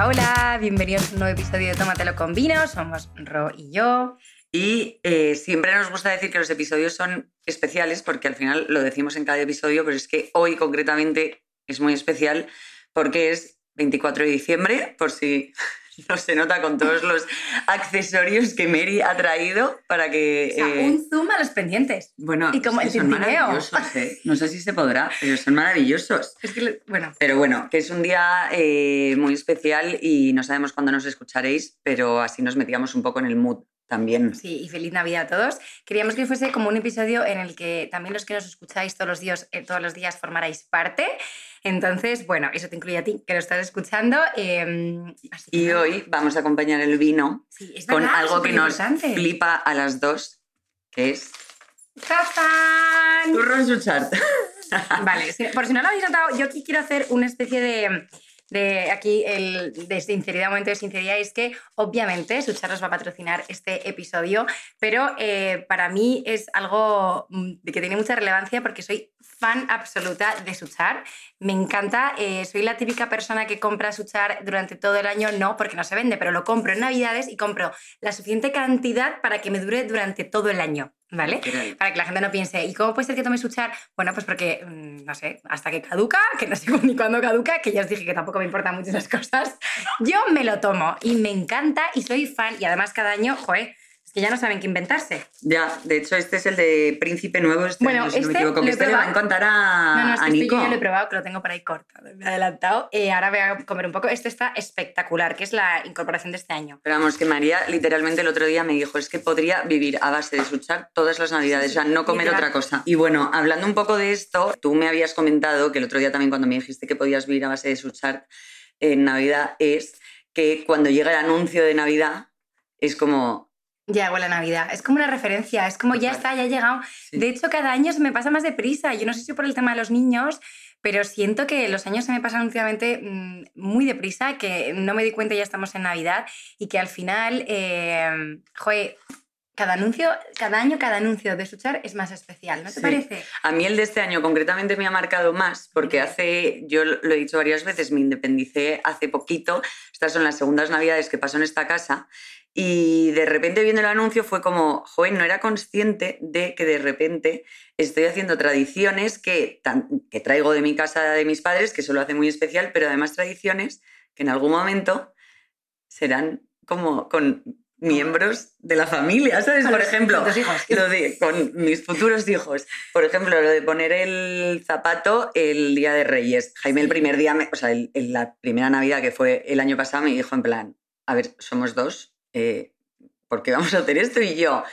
Hola, bienvenidos a un nuevo episodio de Tómatelo con vino. Somos Ro y yo. Y eh, siempre nos gusta decir que los episodios son especiales porque al final lo decimos en cada episodio, pero es que hoy concretamente es muy especial porque es 24 de diciembre, por si no se nota con todos los accesorios que Mary ha traído para que... O sea, eh, un zoom a los pendientes. Bueno, y como el son tintineo. maravillosos, ¿eh? No sé si se podrá, pero son maravillosos. Es que, bueno, Pero bueno, que es un día eh, muy especial y no sabemos cuándo nos escucharéis, pero así nos metíamos un poco en el mood también. sí, y feliz Navidad a todos. Queríamos que fuese como un episodio en el que también los que nos escucháis todos los días, eh, todos los días formarais parte. Entonces, bueno, eso te incluye a ti, que lo estás escuchando. eh, así que Y hoy vamos a acompañar el vino Sí, es con verdad, algo que nos flipa a las dos, que es ¡Tazán! Suchart. Vale, por si no lo habéis notado, yo aquí quiero hacer una especie de, de aquí el de sinceridad, momento de sinceridad, es que obviamente Suchar nos va a patrocinar este episodio, pero eh, para mí es algo mm, que tiene mucha relevancia porque soy fan absoluta de Suchar. Me encanta, eh, soy la típica persona que compra Suchar durante todo el año, no porque no se vende, pero lo compro en Navidades y compro la suficiente cantidad para que me dure durante todo el año, ¿vale? Para que la gente no piense, ¿y cómo puede ser que tome suchar? Bueno, pues porque, mm, no sé, hasta que caduca, que no sé ni cuándo caduca, que ya os dije que tampoco me importan mucho esas cosas, yo me lo tomo y me encanta y soy fan y además cada año, joder, que ya no saben qué inventarse. Ya, de hecho, este es el de Príncipe Nuevo, este Bueno, año, si no me este equivoco, que este le va a encantar a, no, no, es a Nico. yo ya lo he probado, que lo tengo por ahí cortado, me he adelantado. Eh, ahora voy a comer un poco. Este está espectacular, que es la incorporación de este año. Pero vamos, que María literalmente el otro día me dijo, es que podría vivir a base de suchar todas las navidades, o sea, no comer Literal. otra cosa. Y bueno, hablando un poco de esto, tú me habías comentado que el otro día también cuando me dijiste que podías vivir a base de suchar en Navidad, es que cuando llega el anuncio de Navidad, es como... Ya hago la Navidad. Es como una referencia, es como ya está, ya he llegado. sí. De hecho, cada año se me pasa más deprisa. Yo no sé si por el tema de los niños, pero siento que los años se me pasan últimamente mm, muy deprisa, que no me di cuenta ya estamos en Navidad y que al final, eh, joder, cada anuncio, cada año, cada anuncio de Suchar es más especial, ¿no te Sí. parece? A mí el de este año concretamente me ha marcado más porque hace, yo lo he dicho varias veces, me independicé hace poquito, estas son las segundas navidades que paso en esta casa y de repente viendo el anuncio fue como, joven, no era consciente de que de repente estoy haciendo tradiciones que, que traigo de mi casa de mis padres, que eso lo hace muy especial, pero además tradiciones que en algún momento serán como con miembros de la familia, ¿sabes? Por ejemplo, lo de con mis futuros hijos. Por ejemplo, lo de poner el zapato el día de Reyes. Jaime el primer día, me- o sea, el- el- la primera Navidad que fue el año pasado me dijo en plan, a ver, somos dos, eh, ¿por qué vamos a hacer esto? Y yo,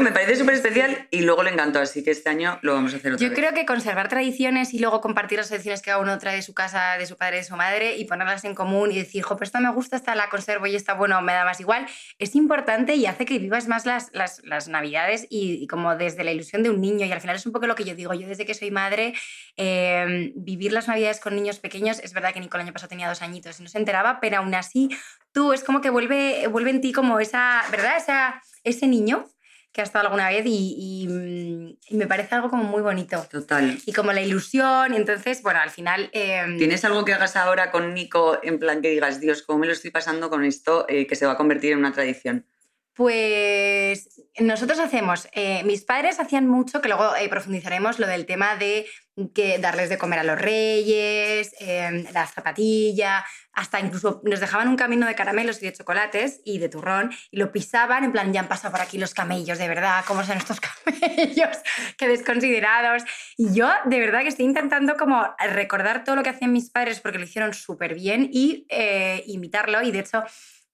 me parece súper especial y luego le encantó, así que este año lo vamos a hacer otra Yo vez. creo que conservar tradiciones y luego compartir las tradiciones que cada uno trae de su casa, de su padre, de su madre y ponerlas en común y decir, jo, pues esta me gusta, esta la conservo y esta, bueno, me da más igual, es importante y hace que vivas más las, las, las navidades y, y como desde la ilusión de un niño. Y al final es un poco lo que yo digo, yo desde que soy madre, eh, vivir las navidades con niños pequeños, es verdad que Nico el año pasado tenía dos añitos y no se enteraba, pero aún así tú es como que vuelve, vuelve en ti como esa, ¿verdad? Esa, ese niño que ha estado alguna vez y, y, mm, y me parece algo como muy bonito. Total. Y como la ilusión, y entonces, bueno, al final... eh, ¿Tienes algo que hagas ahora con Nico en plan que digas, Dios, cómo me lo estoy pasando con esto eh, que se va a convertir en una tradición? Pues nosotros hacemos, eh, mis padres hacían mucho, que luego eh, profundizaremos, lo del tema de que darles de comer a los reyes, eh, la zapatilla, hasta incluso nos dejaban un camino de caramelos y de chocolates y de turrón y lo pisaban, en plan, ya han pasado por aquí los camellos, de verdad, ¿cómo son estos camellos? Qué desconsiderados. Y yo de verdad que estoy intentando como recordar todo lo que hacían mis padres porque lo hicieron súper bien y eh, imitarlo y de hecho...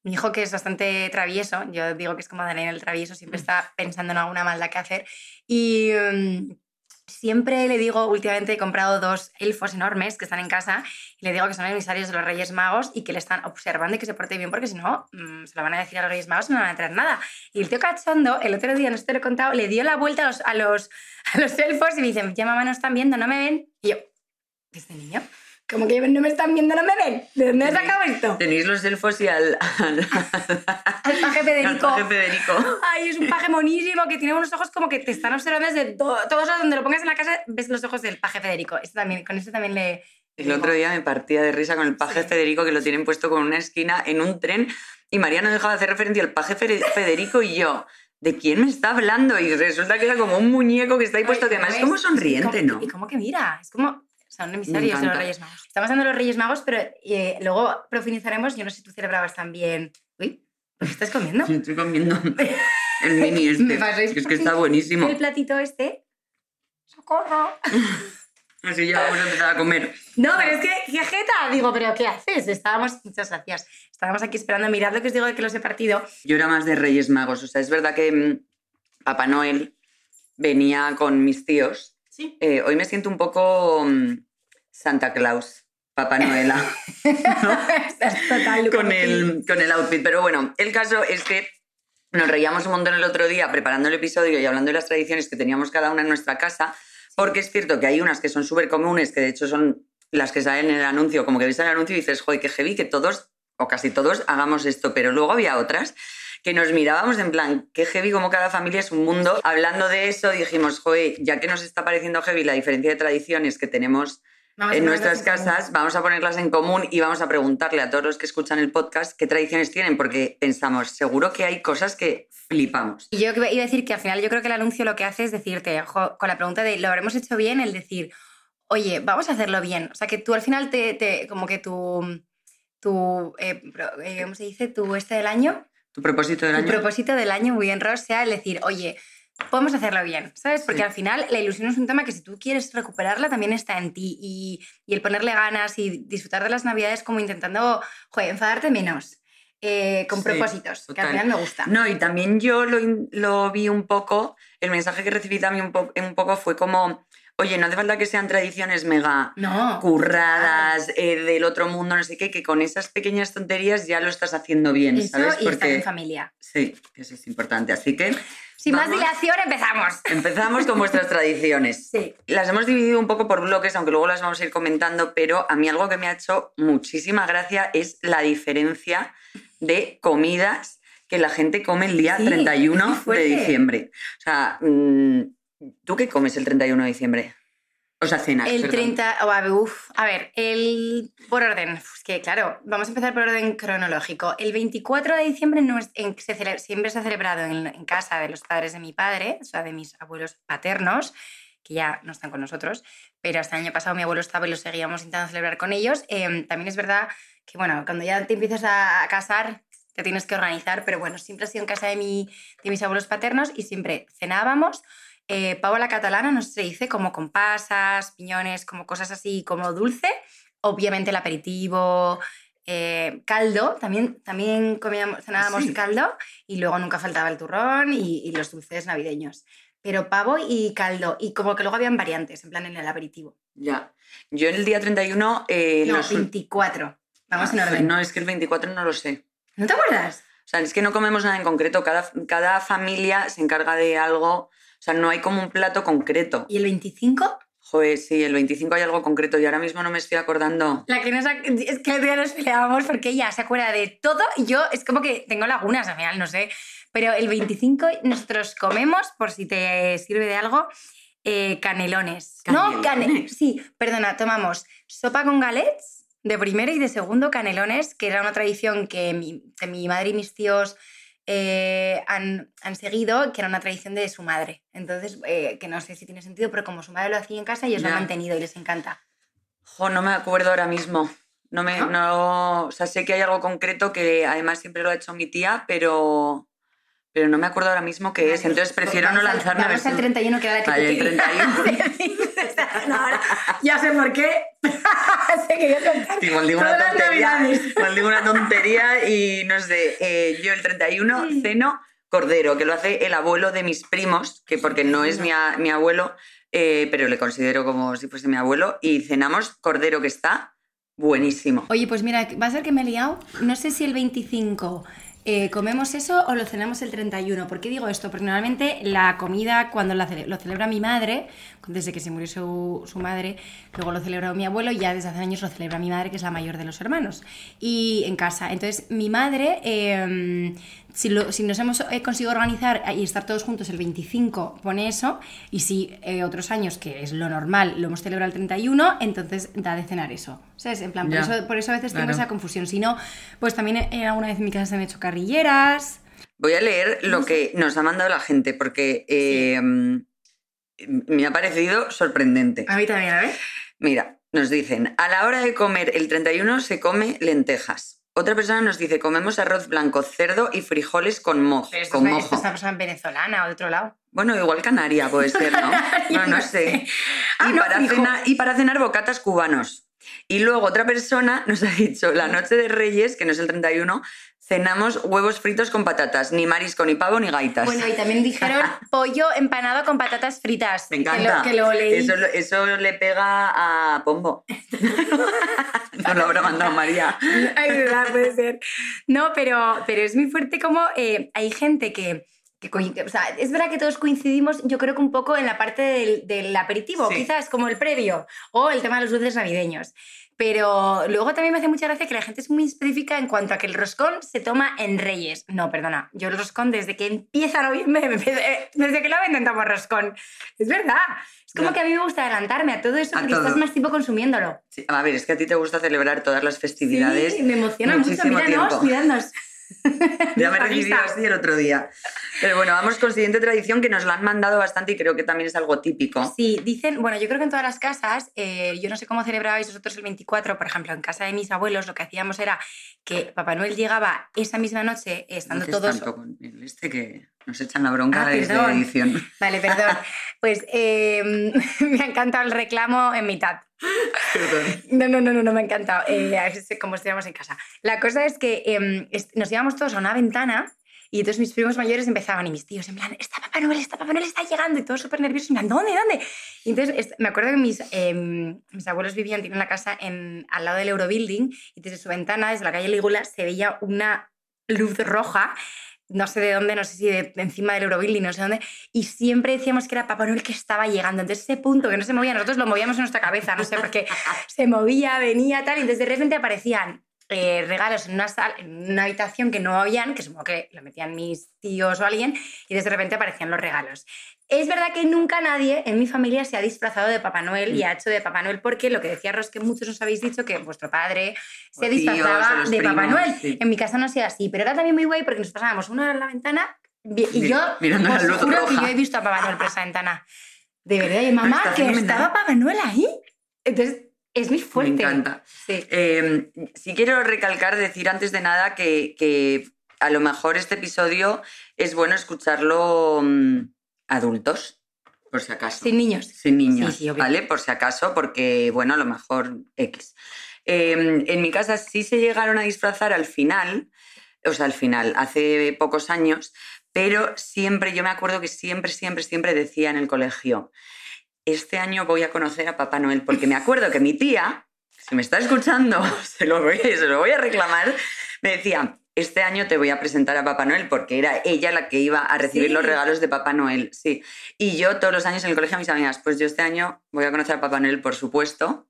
Mi hijo, que es bastante travieso, yo digo que es como Daniel el travieso, siempre está pensando en alguna maldad que hacer. Y mm, siempre le digo, últimamente he comprado dos elfos enormes que están en casa, y le digo que son emisarios de los Reyes Magos y que le están observando y que se porte bien, porque si no, mm, se lo van a decir a los Reyes Magos y no van a traer nada. Y el tío cachondo, el otro día, no sé te lo he contado, le dio la vuelta a los, a los, a los elfos y me dice, ya mamá no están viendo, no me ven. Y yo, ¿este niño? Como que no me están viendo, no me ven. ¿De dónde has sacado esto? Tenéis los elfos y al, al, Al paje Federico. al paje Federico. Ay, es un paje monísimo que tiene unos ojos como que te están observando desde to- todos donde lo pongas en la casa, ves los ojos del paje Federico. Este también, con este también le, El otro día me partía de risa con el paje Federico que lo tienen puesto con una esquina en un tren y María no dejaba de hacer referencia al paje Federico y yo. ¿De quién me está hablando? Y resulta que era como un muñeco que está ahí puesto, que además es como sonriente, ¿no? Y como que mira, es como, son emisarios de los Reyes Magos. Estamos dando los Reyes Magos, pero eh, luego profundizaremos. Yo no sé si tú celebrabas también. Uy, ¿qué estás comiendo? Sí, estoy comiendo el mini este. es que está buenísimo. El platito este. ¡Socorro! Así ya vamos a empezar a comer. No, pero es que, ¿qué jeta? Digo, ¿pero qué haces? Estábamos, muchas gracias. Estábamos aquí esperando. Mirad lo que os digo de que los he partido. Yo era más de Reyes Magos. O sea, es verdad que mm, Papá Noel venía con mis tíos. Sí. Eh, hoy me siento un poco mm, Santa Claus. Papá Noela. Total. con, el, con el outfit. Pero bueno, el caso es que nos reíamos un montón el otro día preparando el episodio y hablando de las tradiciones que teníamos cada una en nuestra casa. Porque es cierto que hay unas que son súper comunes, que de hecho son las que salen en el anuncio, como que ves el anuncio y dices, joder, qué heavy que todos, o casi todos, hagamos esto. Pero luego había otras que nos mirábamos en plan, qué heavy como cada familia es un mundo. Hablando de eso, dijimos, joder, ya que nos está pareciendo heavy la diferencia de tradiciones que tenemos en nuestras casas, vamos a ponerlas en común y vamos a preguntarle a todos los que escuchan el podcast qué tradiciones tienen, porque pensamos, seguro que hay cosas que flipamos. Y yo iba a decir que al final yo creo que el anuncio lo que hace es decirte, con la pregunta de, ¿lo habremos hecho bien? El decir, oye, vamos a hacerlo bien. O sea, que tú al final te, como que tu, tu eh, eh, ¿cómo se dice? Tu este del año. Tu propósito del año. Propósito del año muy bien, Ross, sea el decir, oye, podemos hacerlo bien, ¿sabes? Porque al final la ilusión es un tema que si tú quieres recuperarla también está en ti y, el ponerle ganas y disfrutar de las navidades como intentando, joder, enfadarte menos. Eh, con propósitos, que al final me gusta. No, y también yo lo, vi un poco, el mensaje que recibí también un, un poco fue como, oye, no hace falta que sean tradiciones mega curradas, eh, del otro mundo, no sé qué, que con esas pequeñas tonterías ya lo estás haciendo bien, ¿sabes? Y Porque... en familia. Sí, eso es importante. Así que sin más dilación, empezamos. Empezamos con vuestras tradiciones. Sí. Las hemos dividido un poco por bloques, aunque luego las vamos a ir comentando, pero a mí algo que me ha hecho muchísima gracia es la diferencia de comidas que la gente come el día 31 de diciembre. O sea, mm, ¿tú qué comes el 31 de diciembre? O sea, cenas. El 30, a ver, el, por orden, que claro, vamos a empezar por orden cronológico. El 24 de diciembre no es, siempre se ha celebrado en, casa de los padres de mi padre, o sea, de mis abuelos paternos, que ya no están con nosotros, pero hasta el año pasado mi abuelo estaba y lo seguíamos intentando celebrar con ellos. Em, también es verdad que, bueno, cuando ya te empiezas a, casar, te tienes que organizar, pero bueno, siempre ha sido en casa de, mi, de mis abuelos paternos y siempre cenábamos eh, pavo a la catalana, no se dice como con pasas, piñones, como cosas así, como dulce. Obviamente el aperitivo, eh, caldo, también, también comíamos, cenábamos caldo y luego nunca faltaba el turrón y, los dulces navideños. Pero pavo y caldo, y como que luego habían variantes, en plan en el aperitivo. Ya. Yo el día 31... Eh, no, 24. Vamos en orden. No, es que el 24 no lo sé. ¿No te acuerdas? O sea, es que no comemos nada en concreto. Cada, cada familia se encarga de algo o sea, no hay como un plato concreto. ¿Y el 25? Joder, sí, el 25 hay algo concreto y ahora mismo no me estoy acordando. La que nos es que el día nos peleábamos porque ella se acuerda de todo y yo es como que tengo lagunas al final, no sé. Pero el 25 nosotros comemos, por si te sirve de algo, eh, canelones. No, canelones. Sí, perdona, tomamos sopa con galets de primero y de segundo canelones, que era una tradición que mi, que mi madre y mis tíos eh, han, seguido, que era una tradición de su madre. Entonces, eh, que no sé si tiene sentido, pero como su madre lo hacía en casa, ellos lo han mantenido y les encanta. Jo, no me acuerdo ahora mismo. No me, ¿No? o sea, sé que hay algo concreto que además siempre lo ha hecho mi tía, pero, pero no me acuerdo ahora mismo qué es. Entonces prefiero no lanzarme a ver. Vamos 31 que era la que vale, el 31. Ya sé por qué. sé que yo Igual digo una tontería. Igual digo una tontería y no sé. Eh, yo el 31 ceno cordero, que lo hace el abuelo de mis primos, que porque no es mi, mi abuelo, eh, pero le considero como si fuese mi abuelo, y cenamos cordero que está buenísimo. Oye, pues mira, va a ser que me he liado. No sé si el 25 eh, ¿comemos eso o lo cenamos el 31? ¿Por qué digo esto? Porque normalmente la comida, cuando lo celebra mi madre, desde que se murió su, madre, luego lo celebra mi abuelo y ya desde hace años lo celebra mi madre, que es la mayor de los hermanos, y en casa. Entonces, mi madre em, si, lo- si nos hemos eh, conseguido organizar y estar todos juntos el 25, pone eso. Y si eh, otros años, que es lo normal, lo hemos celebrado el 31, entonces da de cenar eso. ¿Sabes? En plan, por, eso, por eso a veces tengo esa confusión. Si no, pues también eh, alguna vez en mi casa se han hecho carrilleras. Voy a leer lo que nos ha mandado la gente porque eh, me ha parecido sorprendente. A mí también, a ver. Mira, nos dicen, a la hora de comer el 31 se come lentejas. Otra persona nos dice, comemos arroz blanco, cerdo y frijoles con, mo Pero esto con es, mojo. esto es una persona venezolana o de otro lado. Bueno, igual Canaria puede ser, ¿no? No, no sé. Ah, Y, no, para frijol. cenar, y para cenar bocatas cubanos. Y luego otra persona nos ha dicho, la noche de Reyes, que no es el 31, cenamos huevos fritos con patatas, ni marisco, ni pavo, ni gaitas. Bueno, y también dijeron pollo empanado con patatas fritas. Me que lo- encanta. Que lo, leí. Eso, eso le pega a Pombo. no lo habrá mandado María. Ay, verdad, puede ser. No, pero, pero es muy fuerte como eh, hay gente que, que O sea, es verdad que todos coincidimos, yo creo que un poco en la parte del, del aperitivo, Sí. quizás como el previo, o el tema de los dulces navideños. Pero luego también me hace mucha gracia que la gente es muy específica en cuanto a que el roscón se toma en Reyes. No, perdona, yo el roscón desde que empieza noviembre, desde que lo venden tomo roscón. Es verdad. Es como Ya. que a mí me gusta adelantarme a todo eso A porque todo. estás más tiempo consumiéndolo. Sí, a ver, es que a ti te gusta celebrar todas las festividades. Sí, me emociona mucho. Míranos, tiempo. míranos. Ya me risa. así el otro día. Pero bueno, vamos con siguiente tradición que nos la han mandado bastante y creo que también es algo típico. Sí, dicen, bueno, yo creo que en todas las casas, eh, yo no sé cómo celebrabais vosotros el 24, por ejemplo, en casa de mis abuelos lo que hacíamos era que Papá Noel llegaba esa misma noche, estando No todos... tanto con el este que nos echan la bronca Ah, desde perdón. edición. Vale, perdón. Pues eh, me ha encantado el reclamo en mitad. Perdón. No, no, no, no, no me ha encantado. Eh, es como estuviéramos en casa. La cosa es que est- nos íbamos todos a una ventana y entonces mis primos mayores empezaban y mis tíos en plan, está Papá Noel, está Papá Noel, está llegando y todos súper nerviosos, en plan, ¿dónde, dónde? Y entonces es- me acuerdo que mis, em, mis abuelos vivían, tienen la casa en, al lado del Eurobuilding y desde su ventana, desde la calle Lígula, se veía una luz roja no sé de dónde, no sé si de, de encima del Eurobuilding, no sé dónde, y siempre decíamos que era Papá Noel que estaba llegando. Entonces ese punto que no se movía, nosotros lo movíamos en nuestra cabeza, no sé, porque se movía, venía, tal, y entonces de repente aparecían eh, regalos en una, sal- en una habitación que no habían, que supongo que lo metían mis tíos o alguien, y desde repente aparecían los regalos. Es verdad que nunca nadie en mi familia se ha disfrazado de Papá Noel y ha hecho de Papá Noel, porque lo que decía Ros, que muchos os habéis dicho que vuestro padre se O disfrazaba de Papá Noel. sí. En mi casa no ha sido así, pero era también muy guay porque nos pasábamos una hora en la ventana y yo mirando os juro que yo he visto a Papá Noel por esa ventana. De verdad, y mamá, que estaba Papá Noel ahí. Entonces, es muy fuerte. Me encanta. Sí. Eh, sí quiero recalcar, decir antes de nada que, que a lo mejor este episodio es bueno escucharlo mm, adultos, por si acaso. Sin niños. Sin niños, Sí, sí, obvio. ¿vale? Por si acaso, porque, bueno, a lo mejor X. Eh, en mi casa sí se llegaron a disfrazar al final, o sea, al final, hace pocos años, pero siempre, yo me acuerdo que siempre, siempre, siempre decía en el colegio, este año voy a conocer a Papá Noel, porque me acuerdo que mi tía, si me está escuchando, se lo voy, se lo voy a reclamar, me decía, este año te voy a presentar a Papá Noel, porque era ella la que iba a recibir Sí. los regalos de Papá Noel, sí. Y yo todos los años en el colegio a mis amigas, pues yo este año voy a conocer a Papá Noel, por supuesto.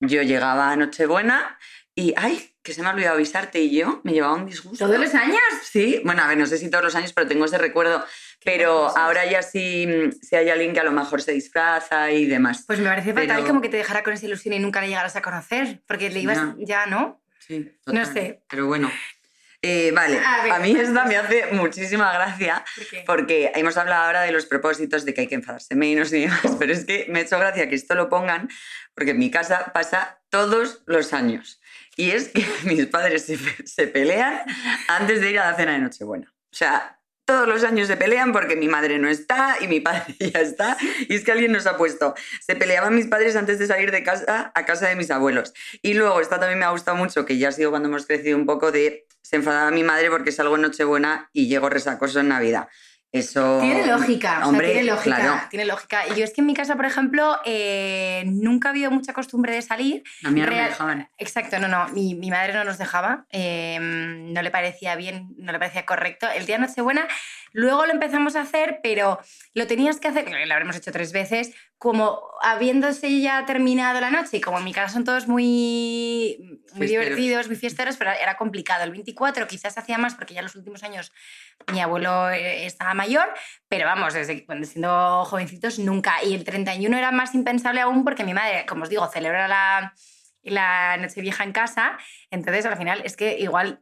Yo llegaba a Nochebuena y, ay, que se me ha olvidado avisarte y yo me llevaba un disgusto. ¿Todos los años? Sí, bueno, a ver, no sé si todos los años, pero tengo ese recuerdo. Pero cosas. ahora ya sí, si hay alguien que a lo mejor se disfraza y demás. Pues me parece fatal Pero- como que te dejara con esa ilusión y nunca le llegaras a conocer, porque le ibas Ya. ya, ¿no? Sí, No sé. Pero bueno. Eh, vale, A ver. a mí esta me hace muchísima gracia ¿Por porque hemos hablado ahora de los propósitos de que hay que enfadarse menos y demás, pero es que me ha hecho gracia que esto lo pongan porque en mi casa pasa todos los años. Y es que mis padres se, se pelean antes de ir a la cena de Nochebuena. O sea, todos los años se pelean porque mi madre no está y mi padre ya está. Y es que alguien nos ha puesto. Se peleaban mis padres antes de salir de casa a casa de mis abuelos. Y luego, esta también me ha gustado mucho, que ya ha sido cuando hemos crecido un poco, de se enfadaba mi madre porque salgo en Nochebuena y llego resacoso en Navidad. Eso. Tiene lógica, o Hombre, sea, tiene lógica, claro. tiene lógica. Y yo es que en mi casa, por ejemplo, eh, nunca ha habido mucha costumbre de salir. A mí no me dejaban. Exacto, no, no, mi, mi madre no nos dejaba, eh, no le parecía bien, no le parecía correcto. El día de Nochebuena, luego lo empezamos a hacer, pero lo tenías que hacer, lo habremos hecho tres veces, como habiéndose ya terminado la noche, y como en mi casa son todos muy, muy Fiesteros. divertidos, muy fiesteros, pero era complicado. El 24 quizás hacía más porque ya en los últimos años mi abuelo eh, estaba mayor, pero vamos, desde cuando siendo jovencitos nunca. Y el 31 era más impensable aún porque mi madre, como os digo, celebra la, la Nochevieja en casa, entonces al final es que igual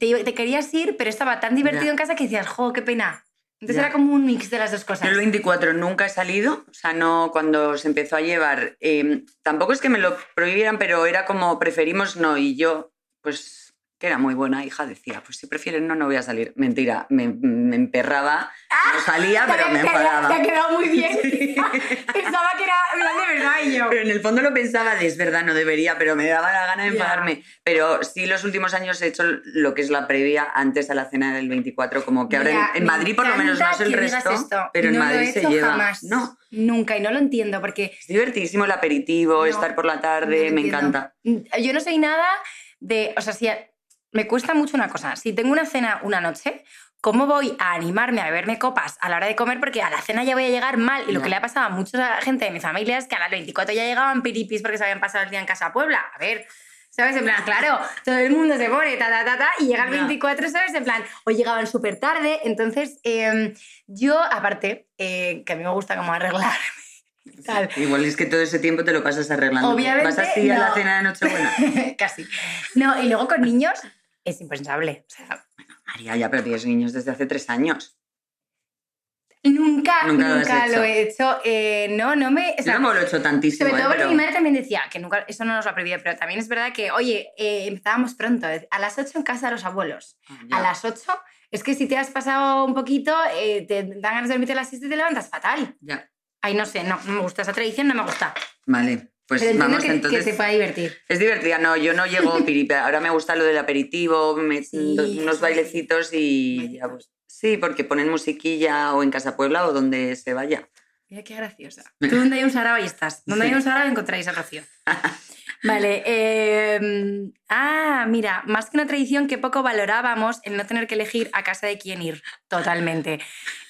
te, te querías ir, pero estaba tan divertido Ya. en casa que decías, jo, qué pena. Entonces Ya. era como un mix de las dos cosas. El 24 nunca he salido, o sea, no cuando se empezó a llevar. eh, tampoco es que me lo prohibieran, pero era como preferimos no. Y yo, pues, que era muy buena hija, decía, pues si prefieren no, no voy a salir. Mentira, me, me emperraba, no salía, pero me enfadaba. Te ha quedado muy bien. Pensaba que era de verdad y yo. Pero en el fondo lo pensaba de es verdad, no debería, pero me daba la gana de Ya. enfadarme. Pero sí, los últimos años he hecho lo que es la previa antes a la cena del 24, como que ahora Mira, en, Madrid por lo menos no es el resto, esto. pero en No lo he Madrid se hecho lleva. jamás. No, Nunca, y no lo entiendo porque es divertísimo el aperitivo, No, estar por la no tarde, lo me encanta. Yo no soy nada de. O sea, si me cuesta mucho una cosa. Si tengo una cena una noche, ¿cómo voy a animarme a beberme copas a la hora de comer? Porque a la cena ya voy a llegar mal. Y lo que le ha pasado a mucha gente de mi familia es que a las 24 ya llegaban piripis porque se habían pasado el día en casa a Puebla. A ver. ¿Sabes? En plan, claro, todo el mundo se pone ta, ta, ta, ta, y llega el Ya. 24, ¿sabes? En plan, o llegaban súper tarde. Entonces, eh, yo, aparte, eh, que a mí me gusta como arreglarme tal, Igual es que todo ese tiempo te lo pasas arreglando. Obviamente, ¿Vas así a no. la cena de Nochebuena? Casi. No, y luego con niños es impensable. O sea, María, ya, pero tienes niños desde hace tres años. nunca, Nunca nunca, lo lo he hecho. Eh, no, no me. o sea, tampoco lo he hecho tantísimo, sobre todo ¿eh? porque pero- mi madre también decía que nunca, eso no nos lo ha prohibido, pero también es verdad que, oye, eh, empezábamos pronto, a las 8 en casa de los abuelos. Ah. A las 8, es que si te has pasado un poquito, eh, te dan ganas de dormirte a las 6 y te levantas fatal. Ya. Ay, no sé, no, no me gusta esa tradición, no me gusta. Vale, pues pero vamos que, entonces. que te pueda divertir. Es divertida, no, yo no llego piripe. Ahora me gusta lo del aperitivo, me- Sí, unos sí, bailecitos y ya, pues, sí, porque ponen musiquilla o en Casa Puebla o donde se vaya. Mira qué graciosa. Tú donde hay un sarao ahí estás. Donde Sí. hay un sarao encontráis a Rocío. Vale. eh, ah, mira, más que una tradición que poco valorábamos el no tener que elegir a casa de quién ir. Totalmente.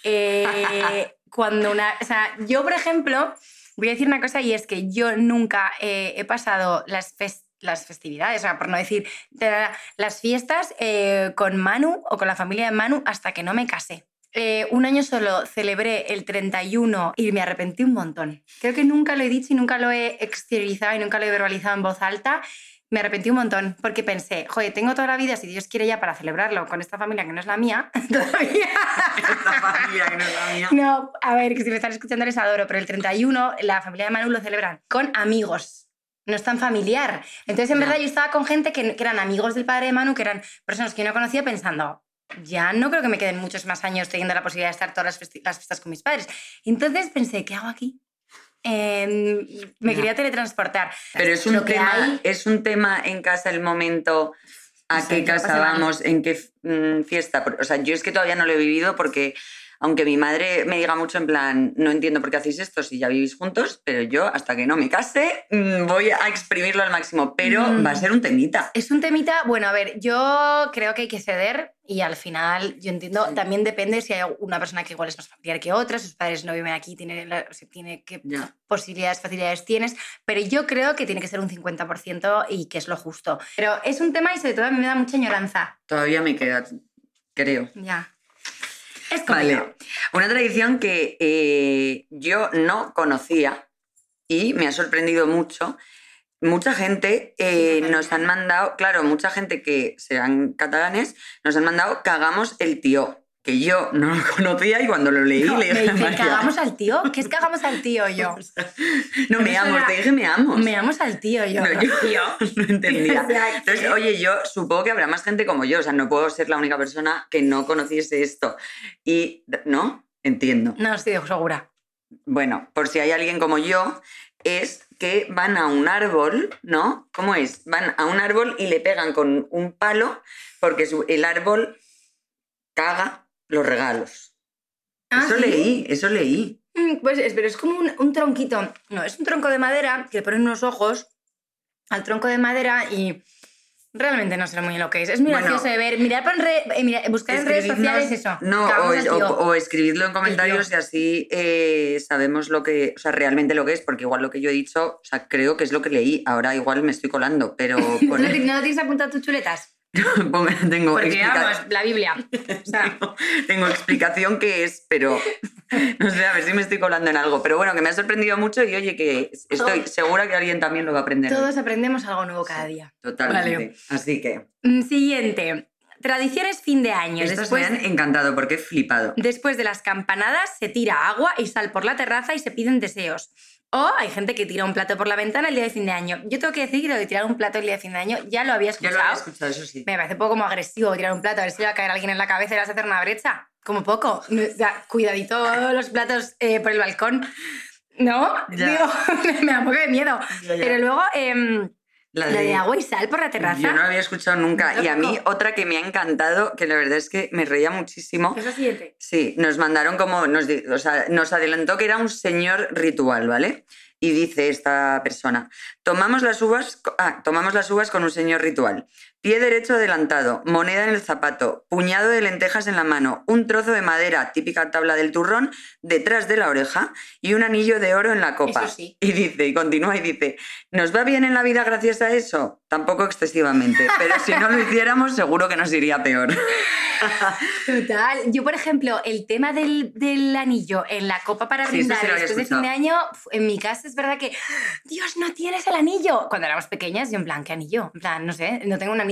Eh, cuando una. O sea, yo, por ejemplo, voy a decir una cosa y es que yo nunca eh, he pasado las fes- las festividades, o sea, por no decir de- las fiestas eh, con Manu o con la familia de Manu hasta que no me casé. Eh, un año solo celebré el 31 y me arrepentí un montón. Creo que nunca lo he dicho y nunca lo he exteriorizado y nunca lo he verbalizado en voz alta. Me arrepentí un montón porque pensé, joder, tengo toda la vida, si Dios quiere ya, para celebrarlo con esta familia que no es la mía, todavía. Esta familia que no es la mía. No, a ver, que si me están escuchando les adoro, pero el 31 la familia de Manu lo celebran con amigos. No es tan familiar. Entonces, en Ya. verdad, yo estaba con gente que, que eran amigos del padre de Manu, que eran personas que yo no conocía, pensando, ya no creo que me queden muchos más años teniendo la posibilidad de estar todas las, las fiestas con mis padres. Entonces pensé, ¿qué hago aquí? Em, me quería teletransportar. Pero es un, Lo tema, hay- es un tema en casa el momento a Sí, qué casa vamos, en qué mm, fiesta. O sea, yo es que todavía no lo he vivido porque, aunque mi madre me diga mucho en plan, no entiendo por qué hacéis esto si ya vivís juntos, pero yo hasta que no me case mm, voy a exprimirlo al máximo. Pero Mm. va a ser un temita. Es un temita, bueno, a ver, yo creo que hay que ceder y al final, yo entiendo, también depende si hay una persona que igual es más familiar que otra, sus padres no viven aquí, tiene, la- tiene qué Ya. posibilidades, facilidades tienes, pero yo creo que tiene que ser un 50% y que es lo justo. Pero es un tema y sobre todo a mí me da mucha añoranza. Todavía me queda, creo. Ya. Es complicado. Vale. Una tradición que eh, yo no conocía y me ha sorprendido mucho. Mucha gente eh, nos han mandado, claro, mucha gente que sean catalanes, nos han mandado que hagamos el tío, que yo no lo conocía y cuando lo leí No, le me dije María, ¿cagamos al tío? ¿Qué es cagamos al tío yo? No, me amo, era- te dije me amo. Me amos al tío yo. No, yo no entendía. Entonces, oye, yo supongo que habrá más gente como yo, o sea, no puedo ser la única persona que no conociese esto. Y, ¿no? Entiendo. No estoy segura. Bueno, por si hay alguien como yo, es que van a un árbol, ¿no? ¿Cómo es? Van a un árbol y le pegan con un palo porque su- el árbol caga los regalos. Ah, eso ¿sí? leí, eso leí. Mm, Pues es, pero es como un, un tronquito. No, es un tronco de madera que le ponen unos ojos al tronco de madera y Realmente no sé muy bien lo que es. Es muy Bueno. gracioso de ver. Mirar por re- eh, mira- buscar en redes sociales eso. No, o, es- o- o escribidlo en comentarios y así eh, sabemos lo que, o sea, realmente lo que es, porque igual lo que yo he dicho, o sea, creo que es lo que leí. Ahora igual me estoy colando, pero ¿Tú no pone- ti- ¿No lo tienes apuntado tus chuletas? tengo, Porque vamos, la Biblia. O sea, tengo explicación que es, pero no sé, a ver si me estoy colando en algo. Pero bueno, que me ha sorprendido mucho y oye, que estoy segura que alguien también lo va a aprender. hoy. todos aprendemos algo nuevo cada día. Totalmente. Vale. Así que Mm, Siguiente. Tradiciones fin de año. estos Después, me han encantado porque he flipado. después de las campanadas se tira agua y sal por la terraza y se piden deseos. O hay gente que tira un plato por la ventana el día de fin de año. Yo tengo que decir que lo de tirar un plato el día de fin de año ya lo había Ya escuchado. lo había escuchado, eso sí. Me parece un poco como agresivo tirar un plato, a ver si le va a caer a alguien en la cabeza y vas a hacer una brecha. Como poco. No, o sea, cuidadito los platos eh, por el balcón. ¿No? Ya. Digo, me da un poco de miedo. Ya, ya. Pero luego, em, La de agua y sal por la terraza. Yo no había escuchado nunca. Y a mí otra que me ha encantado, que la verdad es que me reía muchísimo. ¿Qué es lo siguiente? Sí, nos mandaron como, nos, o sea, nos adelantó que era un señor ritual, ¿vale? Y dice esta persona, tomamos las uvas, ah, tomamos las uvas con un señor ritual. Pie derecho adelantado, moneda en el zapato, puñado de lentejas en la mano, un trozo de madera, típica tabla del turrón, detrás de la oreja y un anillo de oro en la copa. Eso sí. Y dice, y continúa y dice, ¿nos va bien en la vida gracias a eso? Tampoco excesivamente, pero si no lo hiciéramos seguro que nos iría peor. Total. Yo, por ejemplo, el tema del, del anillo en la copa para Sí, brindar sí después de fin de año, en mi casa es verdad que, Dios, no tienes el anillo. Cuando éramos pequeñas, yo en plan, ¿qué anillo? En plan, no sé, no tengo un anillo.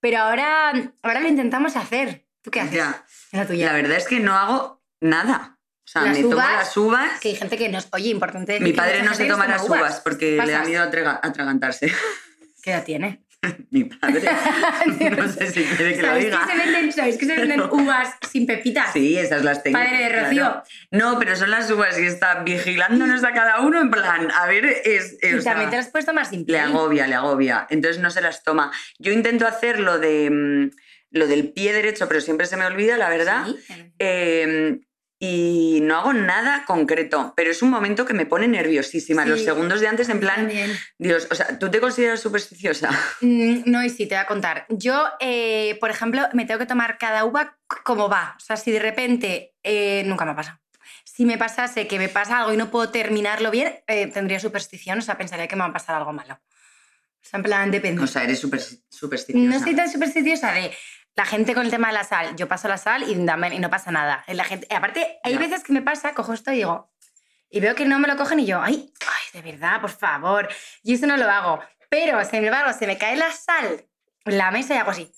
Pero ahora, ahora lo intentamos hacer. ¿Tú qué haces? Ya. La tuya. La verdad es que no hago nada. O sea, Las me tomo uvas, las uvas. Que hay gente que nos... Oye, importante decir Mi que padre mucha no se toma las toma uvas porque le da Pasas. miedo atragantarse. ¿Qué edad tiene? Mi padre. no sé si quiere que lo ¿Sabéis diga. que, se venden, ¿Sabéis que se venden uvas sin pepitas? Sí, esas las tengo. Padre de claro. Rocío. No, pero son las uvas y está vigilándonos a cada uno en plan, a ver, es... Y o sea, también te las puedes tomar sin le agobia, le agobia. Entonces no se las toma. Yo intento hacer lo de mm, lo del pie derecho, pero siempre se me olvida, la verdad. Sí. Eh, y no hago nada concreto, pero es un momento que me pone nerviosísima. Sí. Los segundos de antes, en plan, También. Dios, o sea, ¿tú te consideras supersticiosa? Mm, No, y sí, te voy a contar. Yo, eh, por ejemplo, me tengo que tomar cada uva como va. O sea, si de repente, eh, nunca me ha pasado. Si me pasase que me pasa algo y no puedo terminarlo bien, eh, tendría superstición, o sea, pensaría que me va a pasar algo malo. O sea, en plan, depende. O sea, eres super, supersticiosa. no soy tan supersticiosa de la gente con el tema de la sal. Yo paso la sal y, dame- y no pasa nada. La gente, aparte, hay veces que me pasa, cojo esto y digo, y veo que no me lo cogen y yo, ay, ay, de verdad, por favor. Y eso no lo hago. Pero, sin embargo, se me cae la sal en la mesa y hago así.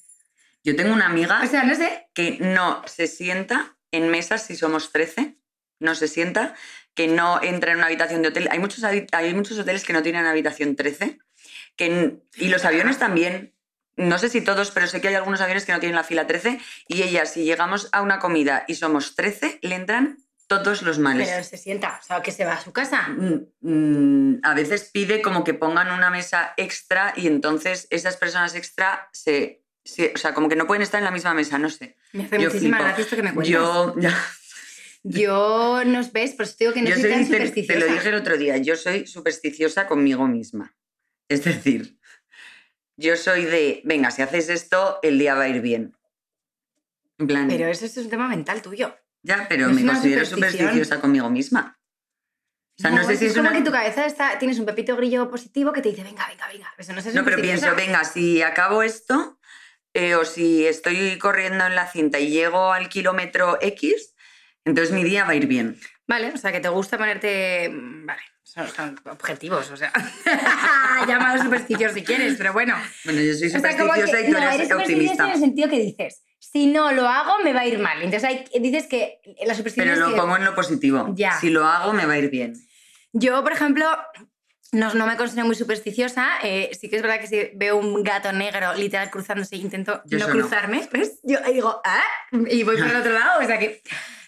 Yo tengo una amiga O sea, no sé. que no se sienta en mesas si somos 13, no se sienta, que no entra en una habitación de hotel. Hay muchos, hay muchos hoteles que no tienen habitación 13, que, y los aviones también. No sé si todos, pero sé que hay algunos aviones que no tienen la fila 13 y ella, si llegamos a una comida y somos 13, le entran todos los males. Pero se sienta, o sea, que se va a su casa. Mm, mm, a veces pide como que pongan una mesa extra y entonces esas personas extra se, se- o sea, como que no pueden estar en la misma mesa, no sé. Me hace Yo muchísima gracia esto que me cuentas. Yo, ya, Yo nos ves, por eso digo que no yo soy tan te, te supersticiosa. lo dije el otro día, yo soy supersticiosa conmigo misma. Es decir, yo soy de, venga, si haces esto, el día va a ir bien. En plan, Pero eso es un tema mental tuyo. ya, pero es me considero supersticiosa conmigo misma. O sea, no, sé si es, como una... que tu cabeza está, tienes un pepito grillo positivo que te dice, venga, venga, venga. Eso no, es No, pero pienso, venga, si acabo esto, eh, o si estoy corriendo en la cinta y llego al kilómetro X, entonces mi día va a ir bien. Vale, o sea, que te gusta ponerte... mm, Vale, son, son objetivos, o sea... Llámalo supersticioso si quieres, pero bueno. Bueno, yo soy O sea, supersticiosa que, y tú no, eres supersticiosa optimista. en el sentido que dices, si no lo hago, me va a ir mal. Entonces hay- dices que la superstición Pero es lo que- pongo en lo positivo. Ya. Si lo hago, me va a ir bien. Yo, por ejemplo, no, no me considero muy supersticiosa. eh, sí que es verdad que si veo un gato negro literal cruzándose, intento Yo no eso no. cruzarme. ¿ves? Yo digo, ¿ah? Y voy por el otro lado. O sea que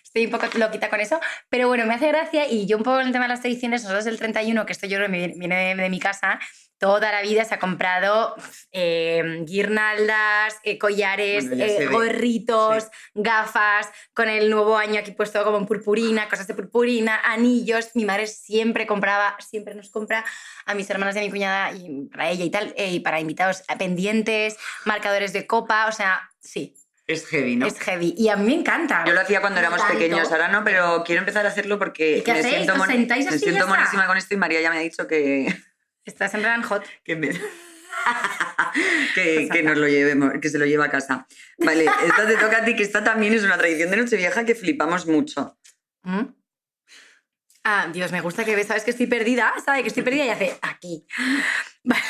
estoy un poco loquita con eso, pero bueno, me hace gracia y yo un poco en el tema de las tradiciones, nosotros el 31, que esto yo creo que me viene de, de mi casa, toda la vida se ha comprado eh, guirnaldas, eh, collares, Bueno, eh, gorritos, gafas, con el nuevo año aquí puesto como en purpurina, cosas de purpurina, anillos. Mi madre siempre compraba, siempre nos compra a mis hermanas y a mi cuñada y para ella y tal, y para invitados pendientes, marcadores de copa, o sea, sí, Es heavy, ¿no? es heavy. Y a mí me encanta. Yo lo hacía cuando éramos tanto. pequeños, ahora no, pero quiero empezar a hacerlo porque ¿Y qué me hacéis? siento, ¿Os mon- sentáis me siento monísima con esto y María ya me ha dicho que, Estás en plan hot. que, me- que, que nos lo llevemos, que se lo lleve a casa. Vale, esta te toca a ti, que esta también es una tradición de Nochevieja que flipamos mucho. ¿Mm? Ah, Dios, me gusta que ves, sabes que estoy perdida, sabe que estoy perdida y hace aquí. Vale.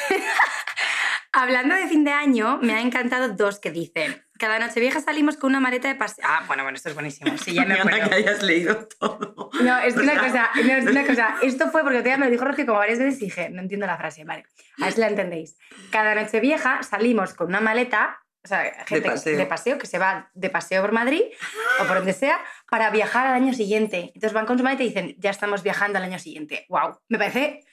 Hablando de fin de año, me ha encantado dos que dicen. Cada noche vieja salimos con una maleta de paseo. Ah, bueno, bueno, esto es buenísimo. Sí, ya me encanta acuerdo. que hayas leído todo. No, es que una cosa, no, es una cosa. Esto fue porque día me lo dijo Rocío como varias veces y dije, no entiendo la frase, vale. A ver si la entendéis. Cada noche vieja salimos con una maleta, o sea, gente paseo. de paseo que se va de paseo por Madrid o por donde sea para viajar al año siguiente. Entonces van con su maleta y dicen, ya estamos viajando al año siguiente. ¡Wow! Me parece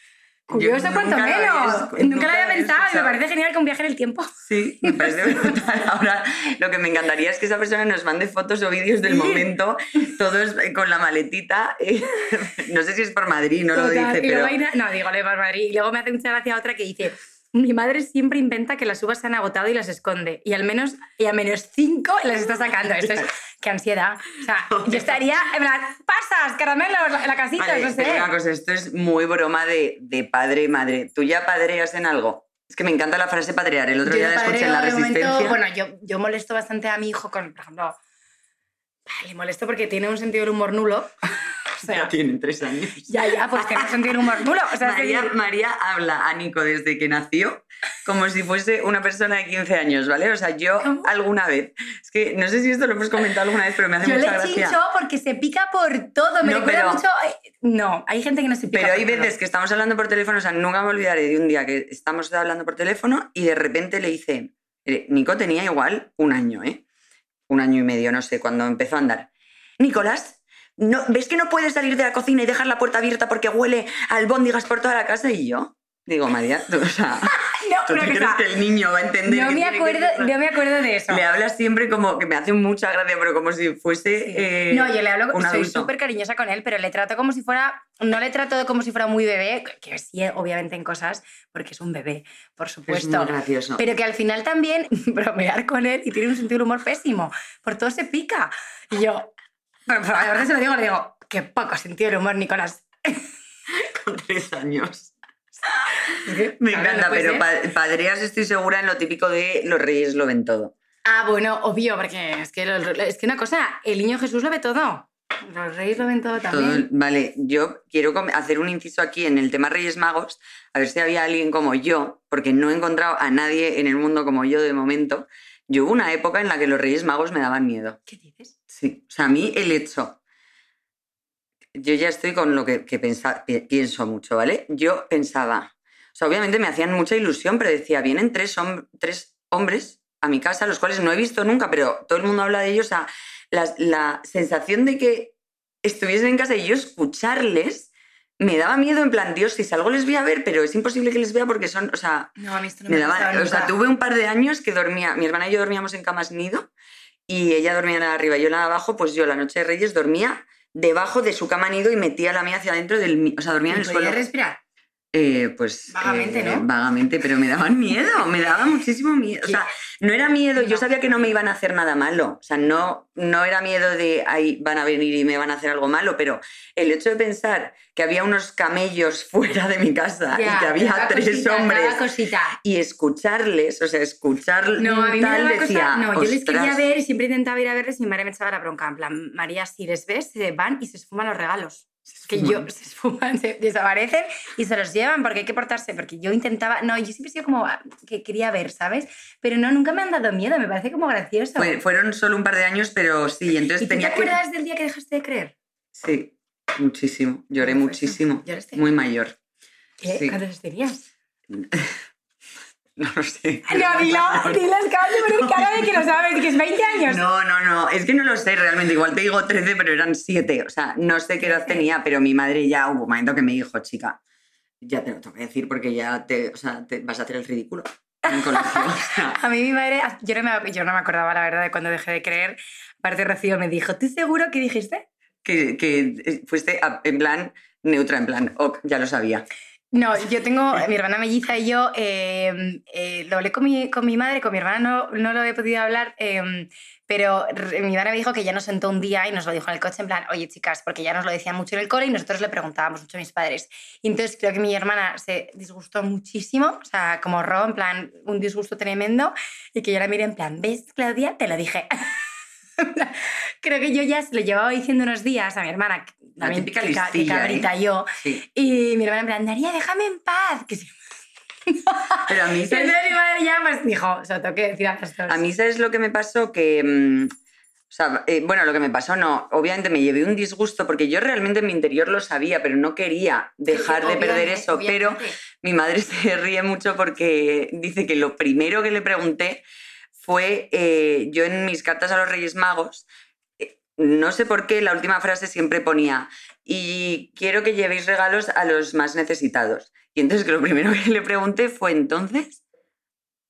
curioso cuanto lo menos. Nunca, lo había lo pensado y me parece genial que un viaje en el tiempo. Sí, me parece brutal. Ahora, lo que me encantaría es que esa persona nos mande fotos o vídeos del momento, todos eh, con la maletita. eh, No sé si es por Madrid, no lo dice, pero... No, digo, le va a Madrid. Y luego me hace mucha gracia otra que dice, mi madre siempre inventa que las uvas se han agotado y las esconde. Y al menos, y a menos cinco las está sacando. Esto es, qué ansiedad. O sea, yo estaría, en plan, pasas, caramelos, la, la casita, Vale, no sé. una cosa, esto es muy broma de, de padre y madre. ¿Tú ya padreas en algo? Es que me encanta la frase padrear. El otro Yo día la escuché en La de momento, Resistencia. bueno, yo, yo molesto bastante a mi hijo con, por ejemplo, le molesto porque tiene un sentido del humor nulo. Sea, ya tienen tres años. ya, ya, pues un sentido del humor nulo. O sea, María, María habla a Nico desde que nació como si fuese una persona de 15 años, ¿vale? O sea, yo ¿Cómo? alguna vez, es que no sé si esto lo hemos comentado alguna vez, pero me hace Yo mucha le gracia. chincho porque se pica por todo. Me No, recuerda pero- mucho. eh, No, hay gente que no se pica. Pero hay todo. veces que estamos hablando por teléfono, o sea, nunca me olvidaré de un día que estamos hablando por teléfono y de repente le hice, eh, Nico tenía igual un año, ¿eh? Un año y medio, no sé, cuando empezó a andar. Nicolás, no, ¿ves que no puedes salir de la cocina y dejar la puerta abierta porque huele a albóndigas por toda la casa? Y yo digo, María, tú, o sea, No, ¿tú una te crees cosa, que el niño va a entender no que me, que acuerdo, no me acuerdo de eso. Le hablas siempre como que me hace mucha gracia, pero como si fuese... Sí. eh, no, yo le hablo, un soy súper cariñosa con él, pero le trato como si fuera, no le trato como si fuera muy bebé, que sí, obviamente en cosas, porque es un bebé, por Es supuesto. muy gracioso. Pero que al final también bromear con él y tiene un sentido del humor pésimo. Por todo se pica. Y yo, a veces se lo digo, le digo, qué poco sentido del humor, Nicolás. Con tres años. Me encanta, pero pa- padreas estoy segura en lo típico de los reyes lo ven todo. Ah, bueno, obvio, porque es que, lo- es que una cosa, el niño Jesús lo ve todo. Los reyes lo ven todo Todo- también. vale, yo quiero hacer un inciso aquí en el tema Reyes Magos, a ver si había alguien como yo, porque no he encontrado a nadie en el mundo como yo de momento. Yo hubo una época en la que los Reyes Magos me daban miedo. ¿Qué dices? Sí, o sea, a mí el hecho. Yo ya estoy con lo que, que pensa- pi- pienso mucho, ¿vale? Yo pensaba, o sea, obviamente me hacían mucha ilusión, pero decía, vienen tres, hom- tres hombres a mi casa, los cuales no he visto nunca, pero todo el mundo habla de ellos, o sea, la, la sensación de que estuviesen en casa y yo escucharles, me daba miedo en plan, Dios, si salgo les voy a ver, pero es imposible que les vea porque son, o sea, No, a mí esto no me me, daba, o sea, tuve un par de años que dormía, mi hermana y yo dormíamos en camas nido y ella dormía de arriba y yo en la abajo, pues yo la noche de Reyes dormía debajo de su cama nido y metía la mía hacia adentro del o sea, dormía en ¿Y el suelo. respirar? Eh, pues Vagamente, eh, ¿no? Vagamente, pero me daban miedo, me daba muchísimo miedo. O sea, no era miedo, yo sabía que no me iban a hacer nada malo. O sea, no, no era miedo de ahí van a venir y me van a hacer algo malo, pero el hecho de pensar que había unos camellos fuera de mi casa Ya, y que había tres cosita, hombres y escucharles, o sea, escuchar No, a mí me tal daba cosa- decía, No, yo les quería ver y siempre intentaba ir a verles y mi madre me echaba la bronca. En plan, María, si les ves, se van y se esfuman los regalos. Que yo se esfuman, se desaparecen y se los llevan porque hay que portarse. Porque yo intentaba. No, yo siempre he sido como ah, que quería ver, ¿sabes? Pero no, nunca me han dado miedo, me parece como gracioso. Fue- fueron solo un par de años, pero sí, entonces ¿Y te tenía que... acuerdas del día que dejaste de creer? Sí, muchísimo, lloré ¿Cómo fue eso? muchísimo, ¿Lloraste? muy mayor. ¿Qué? Sí. ¿Cuántos tenías? No lo sé. No, dilo, dilo, acabas de poner cara de que lo sabes, que es 20 años. No, no, no. Es que no lo sé realmente. Igual te digo 13, pero eran 7. O sea, no sé qué edad tenía, pero mi madre ya hubo un momento que me dijo, chica, ya te lo tengo que decir porque ya te, o sea, te vas a hacer el ridículo en colegio. A mí mi madre, yo no, me, yo no me acordaba la verdad de cuando dejé de creer. Aparte Rocío me dijo, ¿tú seguro que dijiste? que, que fuiste a- en plan neutra, en plan, ok, ya lo sabía. No, yo tengo, mi hermana melliza y yo, eh, eh, lo hablé con mi, con mi madre, con mi hermana no, lo he podido hablar, eh, pero mi madre me dijo que ya nos sentó un día y nos lo dijo en el coche, en plan, oye chicas, porque ya nos lo decían mucho en el cole y nosotros le preguntábamos mucho a mis padres. Entonces creo que mi hermana se disgustó muchísimo, o sea, como Ro, en plan, un disgusto tremendo, y que yo la miré en plan, ¿ves, Claudia? Te lo dije. creo que yo ya se lo llevaba diciendo unos días a mi hermana, La también típica que que listilla, ¿eh? cabrita yo, Sí. y mi hermana en plan, Daría, déjame en paz. Que sí. Pero a mí, ¿sabes? mi madre ya pues dijo, se lo tengo que decir a las dos. A mí, ¿sabes lo que me pasó? Que. mm, o sea, eh, bueno, lo que me pasó no. Obviamente me llevé un disgusto porque yo realmente en mi interior lo sabía, pero no quería dejar de perder Obviamente, eso. Pero obviamente. mi madre se ríe mucho porque dice que lo primero que le pregunté fue eh, yo en mis cartas a los Reyes Magos. eh, No sé por qué la última frase siempre ponía y quiero que llevéis regalos a los más necesitados. Y entonces que lo primero que le pregunté fue entonces,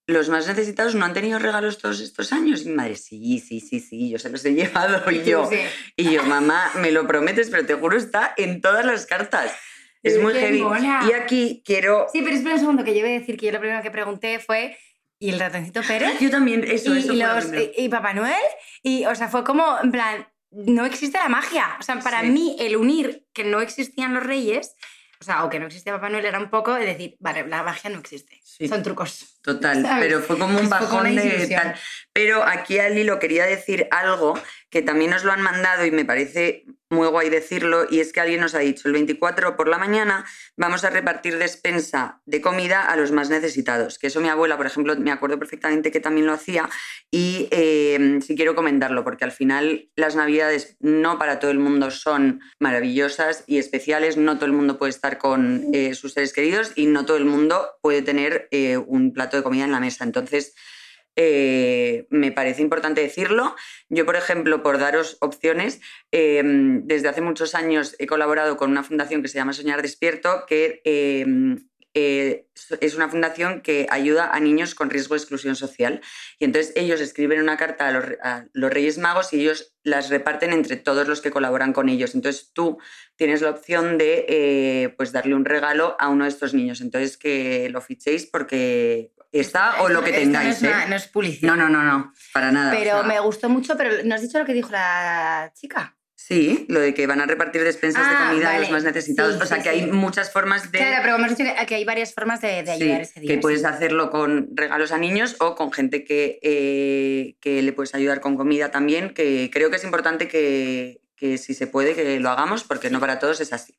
¿los más necesitados no han tenido regalos todos estos años? Y mi madre, sí, sí, sí, sí, yo se los he llevado. Y yo, Sí. y yo, mamá, me lo prometes, pero te juro, está en todas las cartas. Es Uy, muy heavy. mona. Y aquí quiero... Sí, pero espera un segundo, que yo voy a decir que yo lo primero que pregunté fue, ¿y el ratoncito Pérez? Yo también, eso, y, eso y los, y Papá Noel? Y, o sea, fue como, en plan, no existe la magia. O sea, para Sí. mí, el unir que no existían los reyes, o sea, o que no existía Papá Noel, era un poco de decir, vale, la magia no existe. Sí. Son trucos. Total, ¿sabes? pero fue como un como bajón de tal. Pero aquí al hilo quería decir algo que también nos lo han mandado y me parece muy guay decirlo, y es que alguien nos ha dicho, el 24 por la mañana vamos a repartir despensa de comida a los más necesitados, que eso mi abuela, por ejemplo, me acuerdo perfectamente que también lo hacía, y eh, sí quiero comentarlo, porque al final las navidades no para todo el mundo son maravillosas y especiales, no todo el mundo puede estar con eh, sus seres queridos y no todo el mundo puede tener eh, un plato de comida en la mesa. Entonces, eh, me parece importante decirlo. Yo, por ejemplo, por daros opciones, eh, desde hace muchos años he colaborado con una fundación que se llama Soñar Despierto, que eh, eh, es una fundación que ayuda a niños con riesgo de exclusión social. Y entonces ellos escriben una carta a los, a los Reyes Magos y ellos las reparten entre todos los que colaboran con ellos. Entonces tú tienes la opción de eh, pues darle un regalo a uno de estos niños. Entonces que lo fichéis porque está o lo que tengáis. No es, una- ¿eh? no es publicidad. No, no, no, no, para nada. o Pero sea, me gustó mucho, pero ¿no has dicho lo que dijo la chica? Sí, lo de que van a repartir despensas Ah, de comida a los más necesitados. Sí, o sea sí, que hay muchas formas de... Claro, pero hemos dicho que, hay varias formas de, de ayudar ese día. que puedes hacerlo con regalos a niños o con gente que, eh, que le puedes ayudar con comida también, que creo que es importante que, que si se puede que lo hagamos, porque no para todos es así.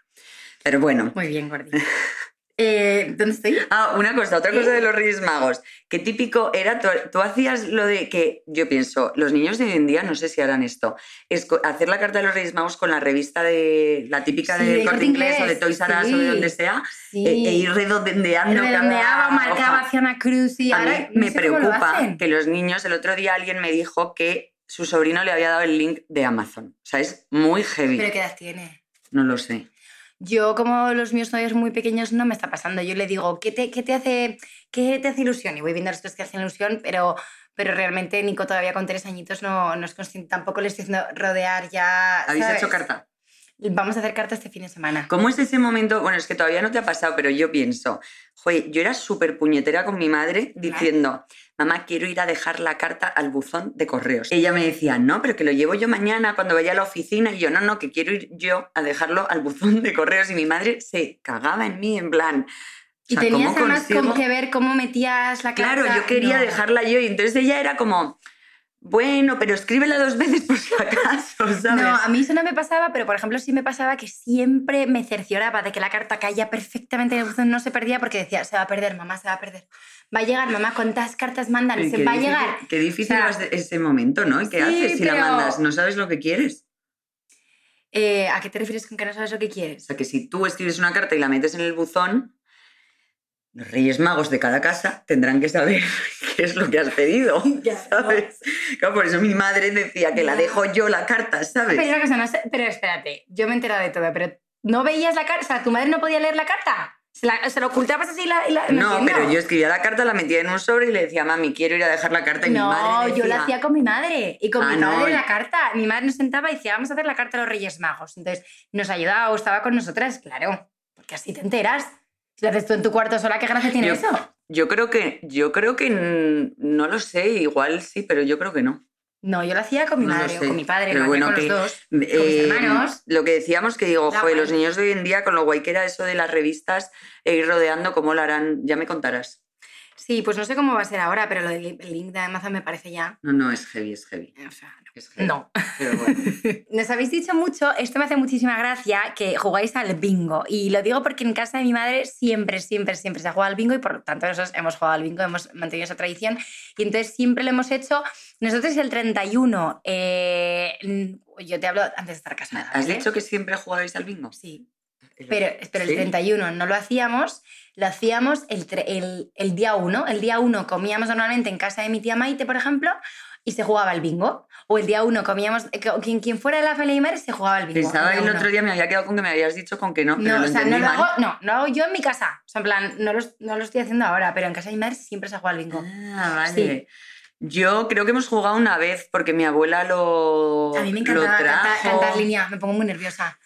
Pero bueno. Muy bien, Gordi. eh, ¿Dónde estoy? Ah, una cosa, otra cosa de los Reyes Magos. Qué típico era, tú, tú hacías lo de que, yo pienso, los niños de hoy en día no sé si harán esto, es hacer la carta de los Reyes Magos con la revista de, la típica Sí, de Corte Inglés o de Toys R Us o sí. de donde sea, Sí. e, e ir redondeando Redondeaba, marcaba hacia una cruz y A ahora mí no me lo preocupa que los niños, el otro día alguien me dijo que su sobrino le había dado el link de Amazon. O sea, es muy heavy. ¿Pero qué edad tiene? No lo sé. Yo, como los míos todavía son muy pequeños, no me está pasando. Yo le digo, ¿qué te, qué te, hace, qué te hace ilusión? Y voy viendo los tres que hacen ilusión, pero, pero realmente Nico todavía con tres añitos no, no es consciente. Tampoco le estoy haciendo rodear ya. ¿Habéis ¿sabes? hecho carta? Vamos a hacer carta este fin de semana. ¿Cómo es ese momento? Bueno, es que todavía no te ha pasado, pero yo pienso, joder, yo era súper puñetera con mi madre diciendo, mamá, quiero ir a dejar la carta al buzón de correos. Ella me decía, no, pero que lo llevo yo mañana cuando vaya a la oficina. Y yo, no, no, que quiero ir yo a dejarlo al buzón de correos. Y mi madre se cagaba en mí, en plan. o Y tenías ¿cómo además consigo? que ver cómo metías la carta. Claro, yo quería No. dejarla yo. Y entonces ella era como, bueno, pero escríbela dos veces por si acaso, ¿sabes? No, a mí eso no me pasaba, pero por ejemplo sí me pasaba que siempre me cercioraba de que la carta caía perfectamente en el buzón, no se perdía porque decía, se va a perder, mamá, se va a perder. Va a llegar, mamá, ¿cuántas cartas mandan? Se va a llegar. Qué difícil O sea, es de- ese momento, ¿no? ¿Y ¿Qué sí, haces si la mandas? ¿No sabes lo que quieres? Eh, ¿A qué te refieres con que no sabes lo que O quieres? sea, que si tú escribes una carta y la metes en el buzón, los Reyes Magos de cada casa tendrán que saber qué es lo que has pedido, Ya, ¿sabes? Claro, por eso mi madre decía que la dejo yo la carta, ¿sabes? Pero, una cosa, no sé- pero espérate, yo me he enterado de todo, pero ¿no veías la carta? O sea, ¿tu madre no podía leer la carta? ¿Se, la, se lo ocultabas así la, la- No, entiendo. pero yo escribía la carta, la metía en un sobre y le decía, mami, quiero ir a dejar la carta. Y mi No, madre yo decía, lo hacía con mi madre y con Ah, mi no. padre la carta. Mi madre nos sentaba y decía, vamos a hacer la carta a los Reyes Magos. Entonces nos ayudaba o estaba con nosotras, claro, porque así te enteras. Lo haces tú en tu cuarto sola, ¿qué gracia tiene Yo- eso? Yo creo que, yo creo que no lo sé, igual sí, pero yo creo que no. No, yo lo hacía con mi No madre o con mi padre, lo bueno, con que- los dos. Eh, hermanos. Lo que decíamos que digo, joder, los niños de hoy en día, con lo guay que era eso de las revistas e ir rodeando, ¿cómo lo harán? Ya me contarás. Sí, pues no sé cómo va a ser ahora, pero lo del el link de Amazon me parece ya... No, no, es heavy, es heavy. O sea, Es no. Pero bueno. Nos habéis dicho mucho, esto me hace muchísima gracia, que jugáis al bingo. Y lo digo porque en casa de mi madre siempre, siempre, siempre se ha jugado al bingo y por lo tanto nosotros hemos jugado al bingo, hemos mantenido esa tradición. Y entonces siempre lo hemos hecho. Nosotros el 31, eh, yo te hablo antes de estar casada. ¿Has ¿vale? dicho que siempre jugabais al bingo? Sí. Pero, pero el Sí. 31 no lo hacíamos, lo hacíamos el, el día 1. El día 1 comíamos normalmente en casa de mi tía Maite, por ejemplo, y se jugaba al bingo. O el día 1 comíamos, eh, quien, quien fuera de la familia madre se jugaba al bingo. Pensaba el el otro uno. día, me había quedado con que me habías dicho con que no, pero No, lo o sea, no lo, hago, no, no hago yo en mi casa. O sea, en plan, no lo, no lo estoy haciendo ahora, pero en casa de madre siempre se juega al bingo. Ah, vale. Sí. Yo creo que hemos jugado una vez porque mi abuela lo, A mí me lo encanta cantar, trajo. cantar línea, me pongo muy nerviosa.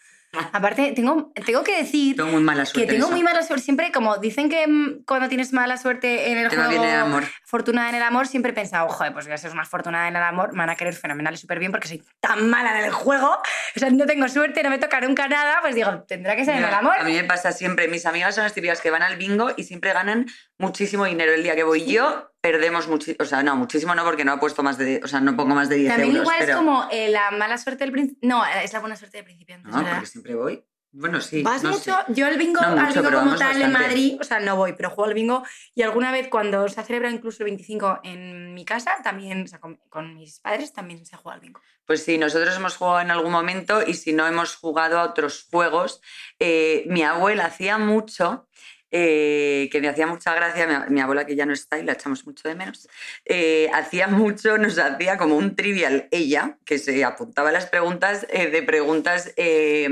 Aparte, tengo, tengo que decir Tengo muy mala que suerte. en tengo muy mala suerte. Siempre, como dicen que mm, cuando tienes mala suerte en el Te juego, bien el amor. fortuna en el amor, siempre he pensado, joder, pues voy a ser más afortunada en el amor, me van a querer fenomenal y súper bien porque soy tan mala en el juego. O sea, no tengo suerte, no me toca nunca nada, pues digo, tendrá que ser en el amor. A mí me pasa siempre. Mis amigas son las típicas que van al bingo y siempre ganan muchísimo dinero. El día que voy yo, perdemos muchísimo. O sea, no, muchísimo no, porque no he puesto más de. O sea, no pongo más de 10 También euros. igual pero... es como eh, la mala suerte del principiante. No, es la buena suerte del principiante. No, verdad. porque siempre voy. Bueno, sí. ¿Vas no mucho? sé. Yo al bingo, No al mucho, bingo como tal en. Madrid, o sea, no voy, pero juego al bingo y alguna vez cuando se ha celebrado incluso el 25 en mi casa, también, o sea, con, con mis padres también se juega al bingo. Pues sí, nosotros hemos jugado en algún momento y si no hemos jugado a otros juegos. Eh, mi abuela hacía mucho, eh, que me hacía mucha gracia, mi, mi abuela que ya no está y la echamos mucho de menos, eh, hacía mucho, nos hacía como un trivial ella, que se apuntaba a las preguntas eh, de preguntas eh,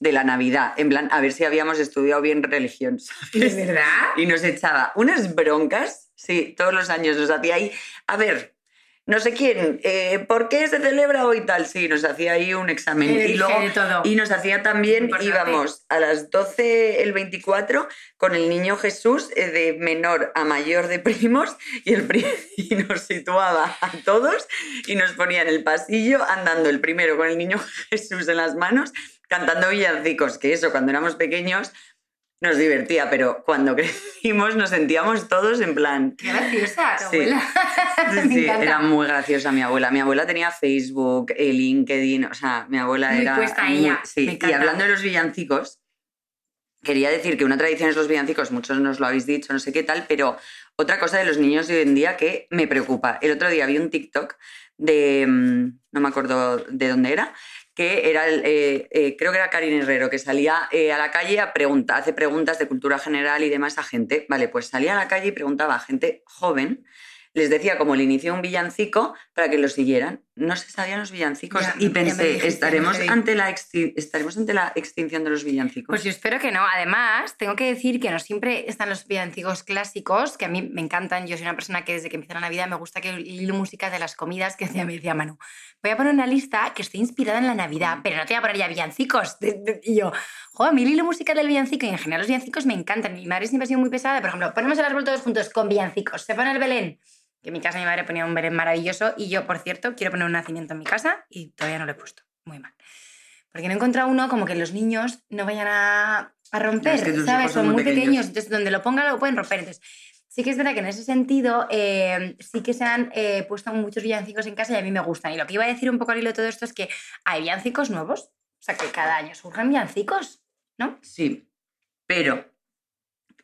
de la Navidad, en plan, a ver si habíamos estudiado bien religión. ¿sabes? verdad? y nos echaba unas broncas, sí, todos los años nos hacía ahí, a ver, no sé quién, eh, ¿por qué se celebra hoy tal? Sí, nos hacía ahí un examen. Y luego todo. y nos hacía también, íbamos a las 12 el 24 con el niño Jesús eh, de menor a mayor de primos y, el pri- y nos situaba a todos y nos ponía en el pasillo andando el primero con el niño Jesús en las manos cantando villancicos, que eso cuando éramos pequeños nos divertía, pero cuando crecimos nos sentíamos todos en plan... Qué graciosa, tu Sí. abuela. Sí, sí, era muy graciosa mi abuela. Mi abuela tenía Facebook, LinkedIn, o sea, mi abuela Muy era. puesta muy- ella, sí, me y hablando de los villancicos, quería decir que una tradición es los villancicos, muchos nos lo habéis dicho, no sé qué tal, pero otra cosa de los niños de hoy en día que me preocupa. El otro día vi un TikTok de. mm, no me acuerdo de dónde era, que era, el, eh, eh, creo que era Karin Herrero, que salía eh, a la calle a preguntar, hace preguntas de cultura general y demás a gente. Vale, pues salía a la calle y preguntaba a gente joven, les decía como el inicio de un villancico para que lo siguieran. No se sabían los villancicos Ya, y pensé, dijiste, estaremos ante, la estaremos ante la extinción de los villancicos. Pues yo espero que no. Además, tengo que decir que no siempre están los villancicos clásicos, que a mí me encantan. Yo soy una persona que desde que empieza la Navidad me gusta que hilo música de las comidas que me decía Manu. Voy a poner una lista que esté inspirada en la Navidad, pero no te voy a poner ya villancicos. Y yo, joder, mi hilo musical del villancico y en general los villancicos me encantan. Mi madre siempre ha sido muy pesada. Por ejemplo, ponemos el árbol todos juntos con villancicos. Se pone el Belén. Que en mi casa mi madre ponía un Belén maravilloso y yo, por cierto, quiero poner un nacimiento en mi casa y todavía no lo he puesto. Muy mal. Porque no he encontrado uno como que los niños no vayan a, a romper, Es que ¿sabes? son muy pequeños. pequeños. entonces donde lo ponga lo pueden romper. Entonces, sí que es verdad que en ese sentido eh, sí que se han eh, puesto muchos villancicos en casa y a mí me gustan. Y lo que iba a decir un poco al hilo de todo esto es que hay villancicos nuevos. O sea, que cada año surgen villancicos, ¿no? Sí, pero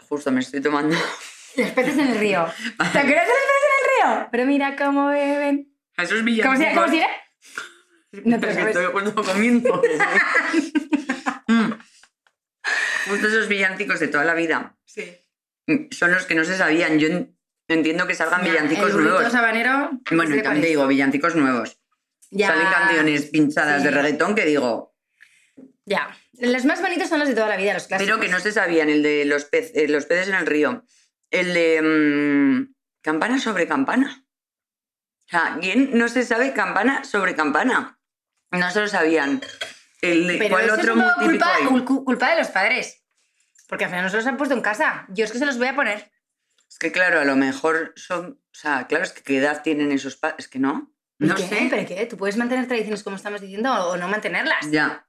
justo me estoy tomando Los peces en el río. ¿Te acuerdas de los peces en el río? Pero mira cómo beben. esos ¿Cómo villancicos. se, ¿cómo se dirá? No te lo estoy comiendo. Mm. Justo esos villancicos de toda la vida. Sí. mm, son los que no se sabían. Yo en- entiendo que salgan Mira, villancicos el nuevos. sabanero. Bueno, ¿qué y te también te parece? digo, villancicos nuevos. Ya, Salen canciones pinchadas sí. de reggaetón que digo, Ya. Los más bonitos son los de toda la vida, los clásicos. pero que no se sabían, el de los, pez- eh, los peces en el río, el de mm, campana sobre campana. O sea, ¿quién no se sabe campana sobre campana? No se lo sabían. El Pero ¿Cuál eso otro es muy cul- culpa de los padres. Porque al final no se los han puesto en casa. Yo es que se los voy a poner. Es que claro, a lo mejor son... O sea, claro, es que qué edad tienen esos padres. Es que no. No ¿Qué? sé. ¿Pero qué? ¿Tú puedes mantener tradiciones como estamos diciendo o no mantenerlas? Ya.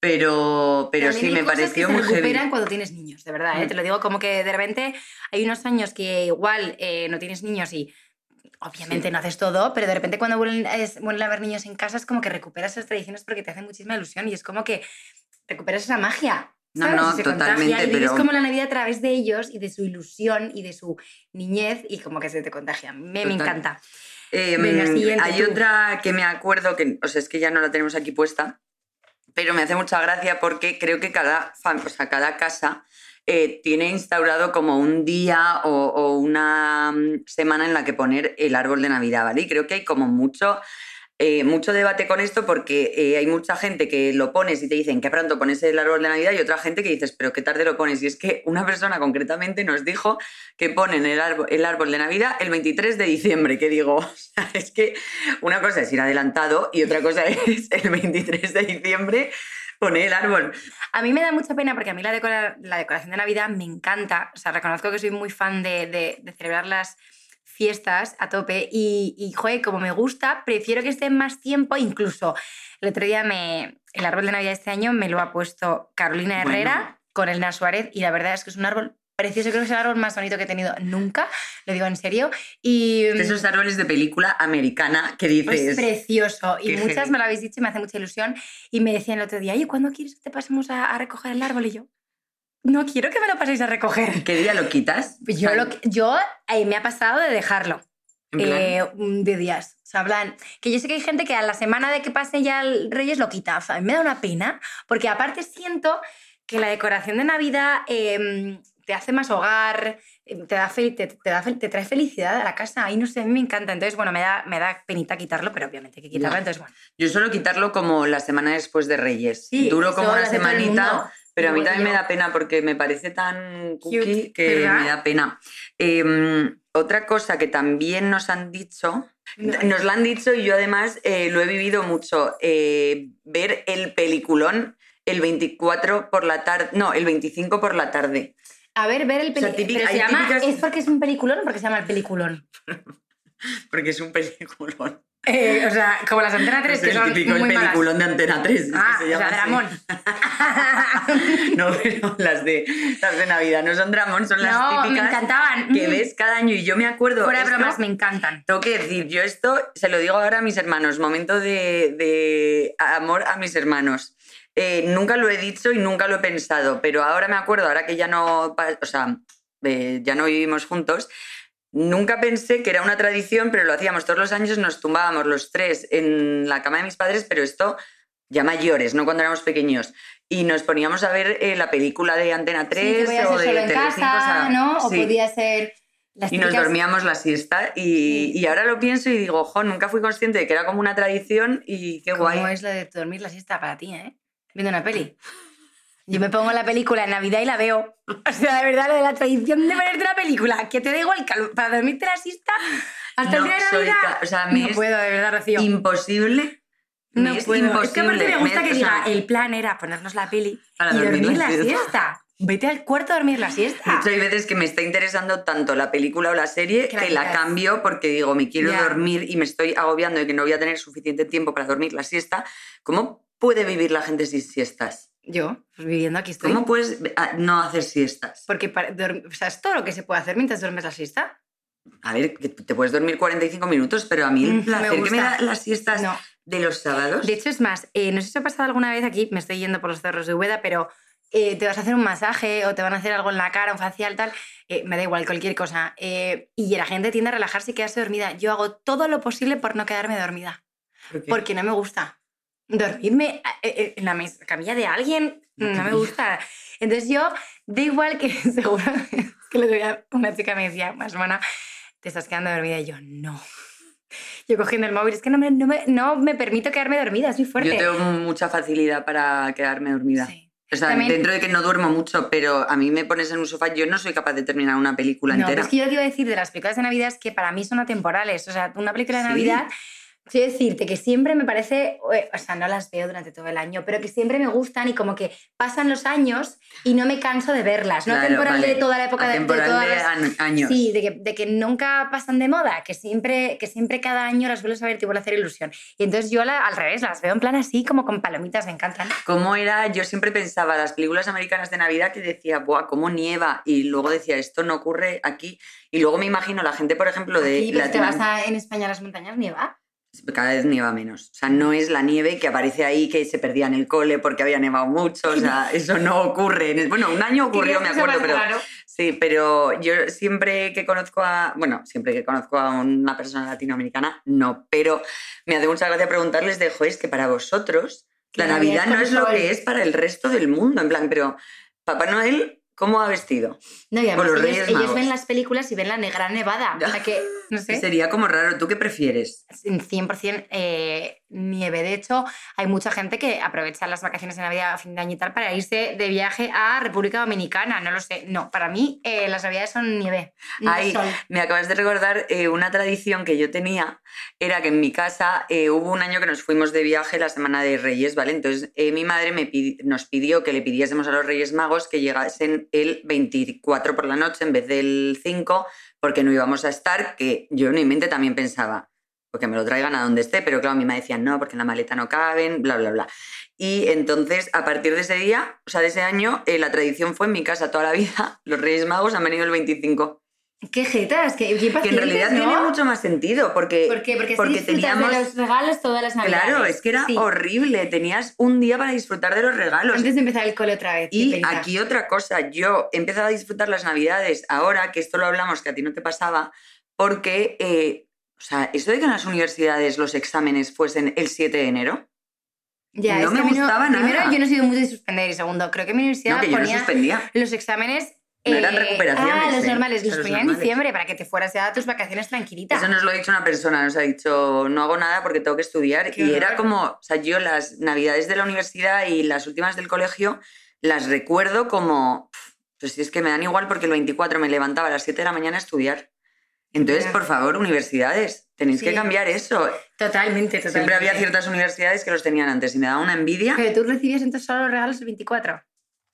Pero, pero También sí, me pareció que muy se heavy. recuperan cuando tienes niños, de verdad, ¿eh? Mm. Te lo digo como que de repente hay unos años que igual eh, no tienes niños y obviamente Sí. no haces todo, pero de repente cuando vuelven, es- vuelven a haber niños en casa es como que recuperas esas tradiciones porque te hacen muchísima ilusión y es como que recuperas esa magia. No, ¿sabes? no, se totalmente, y vives pero- como la Navidad a través de ellos y de su ilusión y de su niñez y como que se te contagia. Me, me encanta. Eh, Venga, siguiente, hay tú. otra que me acuerdo, que o sea, es que ya no la tenemos aquí puesta, pero me hace mucha gracia porque creo que cada, o sea, cada casa eh, tiene instaurado como un día o, o una mm, semana en la que poner el árbol de Navidad, ¿vale? Y creo que hay como mucho... eh, mucho debate con esto porque eh, hay mucha gente que lo pones y te dicen que pronto pones el árbol de Navidad y otra gente que dices, pero qué tarde lo pones. Y es que una persona concretamente nos dijo que ponen el árbol, el árbol de Navidad el 23 de diciembre, que digo, es que una cosa es ir adelantado y otra cosa es el 23 de diciembre poner el árbol. A mí me da mucha pena porque a mí la, decora- la decoración de Navidad me encanta. O sea, reconozco que soy muy fan de, de- de fiestas a tope y, y, joder, como me gusta, prefiero que esté más tiempo. Incluso el otro día me, el árbol de Navidad este año me lo ha puesto Carolina Bueno. Herrera con el Suárez y la verdad es que es un árbol precioso. Creo que es el árbol más bonito que he tenido nunca, lo digo en serio. Y De esos árboles de película americana que es dices... precioso. Y muchas me lo habéis dicho y me hace mucha ilusión. Y me decían el otro día, oye, ¿cuándo quieres que te pasemos a, a recoger el árbol? Y yo, no quiero que me lo paséis a recoger. ¿Qué día lo quitas? Yo, lo, yo eh, me ha pasado de dejarlo eh, de días. O sea, en plan, que yo sé que hay gente que a la semana de que pase ya el Reyes lo quita. O sea, a mí me da una pena, porque aparte siento que la decoración de Navidad eh, te hace más hogar, eh, te, da te, te da te trae felicidad a la casa. Ahí no sé, a mí me encanta. Entonces, bueno, me da, me da penita quitarlo, pero obviamente hay que quitarlo. Ya. Entonces, bueno. Yo suelo quitarlo como la semana después de Reyes. Sí, Duro como una semanita. Pero a mí también me da pena porque me parece tan Cute, cookie que ¿verdad? me da pena. Eh, otra cosa que también nos han dicho, nos lo han dicho y yo además eh, lo he vivido mucho, eh, ver el peliculón el 24 por la tarde, no, el 25 por la tarde. A ver, ver el O sea, peliculón. típica- ¿Es porque es un peliculón o porque se llama el peliculón? Porque es un peliculón. Eh, o sea, como las Antena 3, Es que el son típico el muy malas. peliculón de Antena 3. es que Ah, o sea. Dramón. No, pero las de, las de Navidad no son Dramón, son las no, me típicas encantaban. que ves cada año. Y yo me acuerdo. Fuera de bromas, me encantan. Tengo que decir, yo esto se lo digo ahora a mis hermanos, momento de, de amor a mis hermanos. Eh, nunca lo he dicho y nunca lo he pensado, pero ahora me acuerdo, ahora que ya no, o sea, eh, ya no vivimos juntos, nunca pensé que era una tradición, pero lo hacíamos todos los años, nos tumbábamos los tres en la cama de mis padres, pero esto ya mayores, no cuando éramos pequeños. Y nos poníamos a ver eh, la película de Antena 3 Sí, que podía o de solo en casa, o sea, ¿no? O sí. podía ser las Y nos dormíamos la siesta y, Sí. y ahora lo pienso y digo, jo, nunca fui consciente de que era como una tradición y qué guay. ¿Cómo es lo de dormir la siesta para ti, eh? Viendo una peli. Yo me pongo la película en Navidad y la veo. O sea, de verdad, lo de la tradición de ponerte una película, que te da igual para dormirte la siesta hasta el No día de Navidad. o sea, me no es puedo, de verdad, Rocío. Imposible. No es puedo. imposible. Es que aparte me gusta Me- que diga, el plan era ponernos la peli Para y dormir dormir, la la siesta. siesta. Vete al cuarto a dormir la De siesta. hecho, hay veces que me está interesando tanto la película o la serie Que que, la la cambio porque digo, me quiero dormir y me estoy agobiando de que no voy a tener suficiente tiempo para dormir la siesta. ¿Cómo puede vivir la gente sin siestas? Yo, pues viviendo aquí estoy. ¿Cómo puedes no hacer siestas? Porque para o sea, es todo lo que se puede hacer mientras duermes la siesta. A ver, que te puedes dormir 45 minutos, pero a mí Mm, el me que me da las siestas No. de los sábados. De hecho, es más, eh, no sé si ha pasado alguna vez aquí, me estoy yendo por los cerros de Úbeda, pero eh, te vas a hacer un masaje o te van a hacer algo en la cara, un facial, tal, eh, me da igual, cualquier cosa. eh, y la gente tiende a relajarse y quedarse dormida. Yo hago todo lo posible por no quedarme dormida, ¿Por qué? porque no me gusta. Dormirme eh, eh, en la camilla de alguien no me gusta. Entonces yo, da igual que seguro que le doy a una chica me decía, más buena, te estás quedando dormida. Y yo, no. Yo cogiendo el móvil, es que no me, no me, no me permito quedarme dormida, es muy fuerte. Yo tengo mucha facilidad para quedarme dormida. Sí. O sea, También- dentro de que no duermo mucho, pero a mí me pones en un sofá, yo no soy capaz de terminar una película No, entera. pero es que yo que iba a decir de las películas de Navidad es que para mí son atemporales. O sea, una película de Sí. Navidad, quiero decirte que siempre me parece, eh, o sea, no las veo durante todo el año, pero que siempre me gustan y como que pasan los años y no me canso de verlas. No Claro, atemporal vale. de toda la época de, de Atemporal todas de las- años. Sí, de que, de que nunca pasan de moda, que siempre, que siempre cada año las vuelves a ver y te vuelve a hacer ilusión. Y entonces yo la- al revés, las veo en plan así, como con palomitas, me encantan. ¿Cómo era? Yo siempre pensaba las películas americanas de Navidad que decía, ¡buah, cómo nieva! Y luego decía, esto no ocurre aquí. Y luego me imagino la gente, por ejemplo, de pero si te vas a- en España a las montañas, nieva. Cada vez nieva menos. O sea, no es la nieve que aparece ahí, que se perdía en el cole porque había nevado mucho. O sea, eso no ocurre. Bueno, un año ocurrió, me acuerdo, pero... Sí, pero yo siempre que conozco a, bueno, siempre que conozco a una persona latinoamericana, no, pero me hace mucha gracia preguntarles de, joder, es que para vosotros la Navidad no es lo que es para el resto del mundo, en plan, pero Papá Noel, ¿cómo ha vestido? No, y además los ellos, ellos ven las películas y ven la negra nevada. O sea que, no sé, Sería como raro, ¿tú qué prefieres? 100% eh, nieve. De hecho, hay mucha gente que aprovecha las vacaciones de Navidad a fin de año y tal para irse de viaje a República Dominicana. No lo sé. No, para mí eh, las Navidades son nieve. no Ay, sol. Me acabas de recordar eh, una tradición que yo tenía, era que en mi casa eh, hubo un año que nos fuimos de viaje la semana de Reyes, ¿vale? Entonces eh, mi madre me pidi- nos pidió que le pidiésemos a los Reyes Magos que llegasen el 24 por la noche en vez del 5, porque no íbamos a estar, que yo en mi mente también pensaba, porque me lo traigan a donde esté, pero claro, mi mamá decía, no, porque en la maleta no caben, bla, bla, bla. Y entonces, a partir de ese día, o sea, de ese año, eh, la tradición fue en mi casa toda la vida, los Reyes Magos han venido el 25. Qué jetas, que, qué Que en realidad ¿no? tiene mucho más sentido, porque, ¿Por qué? Porque, porque teníamos... de los regalos todas las Navidades. Claro, es que era Sí. horrible, tenías un día para disfrutar de los regalos. Antes de empezar el cole otra vez. qué Y aquí otra cosa, yo he empezado a disfrutar las navidades ahora, que esto lo hablamos, que a ti no te pasaba, porque, eh, o sea, eso de que en las universidades los exámenes fuesen el 7 de enero, Ya, no me gustaba nada. Primero, yo no he sido muy de suspender y segundo, creo que mi universidad no, que yo no ponía suspendía. los exámenes... No eran eh, recuperaciones, Ah, los ¿eh? normales, los Los ponía en diciembre para que te fueras ya a tus vacaciones tranquilitas. Eso nos lo ha dicho una persona, nos ha dicho, no hago nada porque tengo que estudiar. Qué y era horror. como, o sea, yo las navidades de la universidad y las últimas del colegio las recuerdo como, pues si es que me dan igual porque el 24 me levantaba a las 7 de la mañana a estudiar. Entonces, por favor, universidades, tenéis que cambiar eso. Totalmente, totalmente. Siempre había ciertas universidades que los tenían antes y me daba una envidia. Pero tú recibías entonces solo los regalos el 24.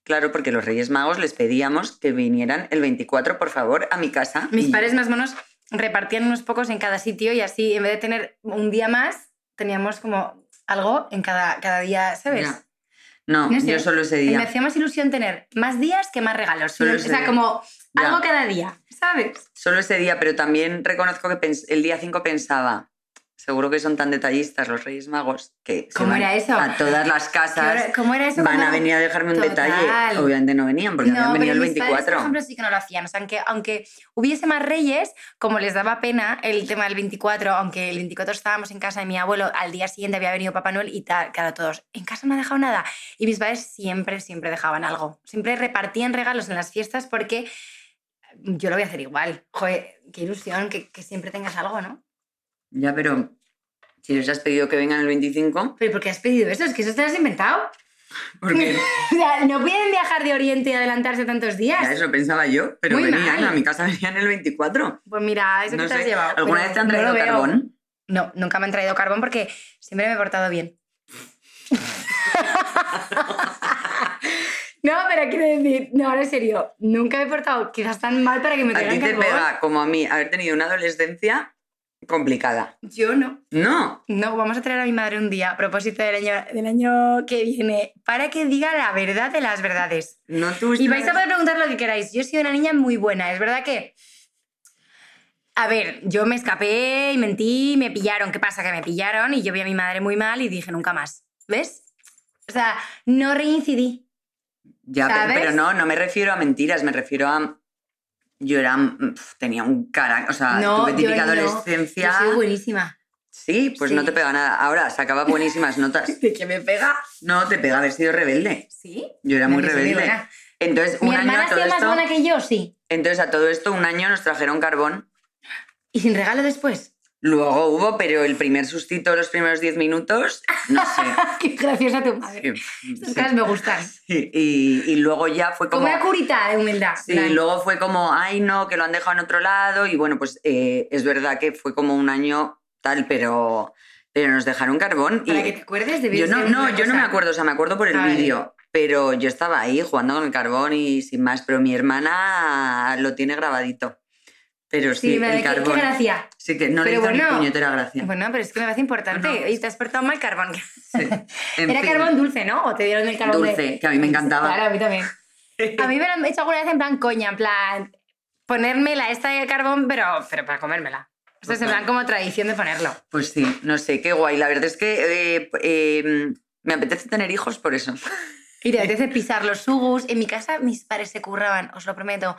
Claro, porque los Reyes Magos les pedíamos que vinieran el 24, por favor, a mi casa. Mis Y- padres más o menos repartían unos pocos en cada sitio y así, en vez de tener un día más, teníamos como algo en cada, cada día, ¿sabes? Ya. No, No sé. yo solo ese día. me hacía más ilusión tener más días que más regalos. Solo o sea, día. como Ya. algo cada día, ¿sabes? Solo ese día, pero también reconozco que el día 5 pensaba, seguro que son tan detallistas los Reyes Magos que se ¿Cómo van era eso? a todas las ¿Qué hora- casas ¿Cómo era eso? van cuando- a venir a dejarme un Total. detalle. Obviamente no venían porque habían venido el pero mis padres, 24. por ejemplo, sí que no lo hacían. O sea, aunque, aunque hubiese más reyes, como les daba pena el tema del 24, aunque el 24 estábamos en casa de mi abuelo, al día siguiente había venido Papá Noel y tal, claro, todos, en casa no ha dejado nada. Y mis padres siempre, siempre dejaban algo. Siempre repartían regalos en las fiestas porque yo lo voy a hacer igual. Joder, qué ilusión que, que siempre tengas algo, ¿no? Ya, pero si les has pedido que vengan el 25, Pero ¿por qué has pedido eso? Es que eso te lo has inventado. porque O sea, no pueden viajar de Oriente y adelantarse tantos días. ya eso pensaba yo, pero Muy venían, mal. a mi casa venían el 24. Pues mira, eso No que te has llevado. ¿Alguna vez te han no traído veo. carbón? No, nunca me han traído carbón porque siempre me he portado bien. no, pero quiero decir, no, ahora en serio, nunca me he portado quizás tan mal para que me A traigan ti te carbón. pega, como a mí, haber tenido una adolescencia complicada. Yo no. No, No, vamos a traer a mi madre un día a propósito del año, del año que viene para que diga la verdad de las verdades. no tuviste Y vais a poder preguntar lo que queráis. Yo he sido una niña muy buena. Es verdad que. A ver, yo me escapé y mentí, me pillaron. ¿Qué pasa? Que me pillaron y yo vi a mi madre muy mal y dije nunca más. ¿Ves? O sea, no reincidí. Ya, pero no, no me refiero a mentiras, me refiero a. Yo era. mm, pf, tenía un carácter. O sea, no, tuve típica yo no. adolescencia. Yo soy buenísima. Sí, pues Sí. no te pega nada. Ahora, sacaba buenísimas notas. ¿De qué me pega? No, te pega haber sido rebelde. Sí. Yo era muy No, rebelde. Entonces, Mi un año hermana a todo hacía más esto. buena que yo, sí. Entonces, a todo esto, un año nos trajeron carbón. ¿Y sin regalo después? Luego hubo, pero el primer sustito, los primeros 10 minutos, no sé. qué graciosa tu madre. Sí, sí. me gustan. Sí, Y, y luego ya fue Como como. una curita de humildad. Sí, plan. luego fue como, ay no, que lo han dejado en otro lado. Y bueno, pues eh, es verdad que fue como un año tal, pero, pero nos dejaron carbón. Para y que te acuerdes, debí yo no, no, yo no me acuerdo, o sea, me acuerdo por el vídeo. Pero yo estaba ahí jugando con el carbón y sin más. Pero mi hermana lo tiene grabadito. Pero sí, Sí, me el qué, qué carbón. gracia. Sí, que no Pero le hizo bueno, ni puñetera gracia. Bueno, pero es que me parece importante. Bueno. Oye, te has portado mal carbón. Sí. Era fin. carbón dulce, ¿no? O te dieron el carbón de- Dulce, que a mí me encantaba. Claro, a mí también. A mí me lo han hecho alguna vez en plan coña, en plan ponerme la esta de carbón, pero, pero para comérmela. Esto es en plan como tradición de ponerlo. Pues sí, no sé, qué guay. La verdad es que eh, eh, me apetece tener hijos por eso. Y te apetece pisar los sugus. En mi casa mis padres se curraban, os lo prometo,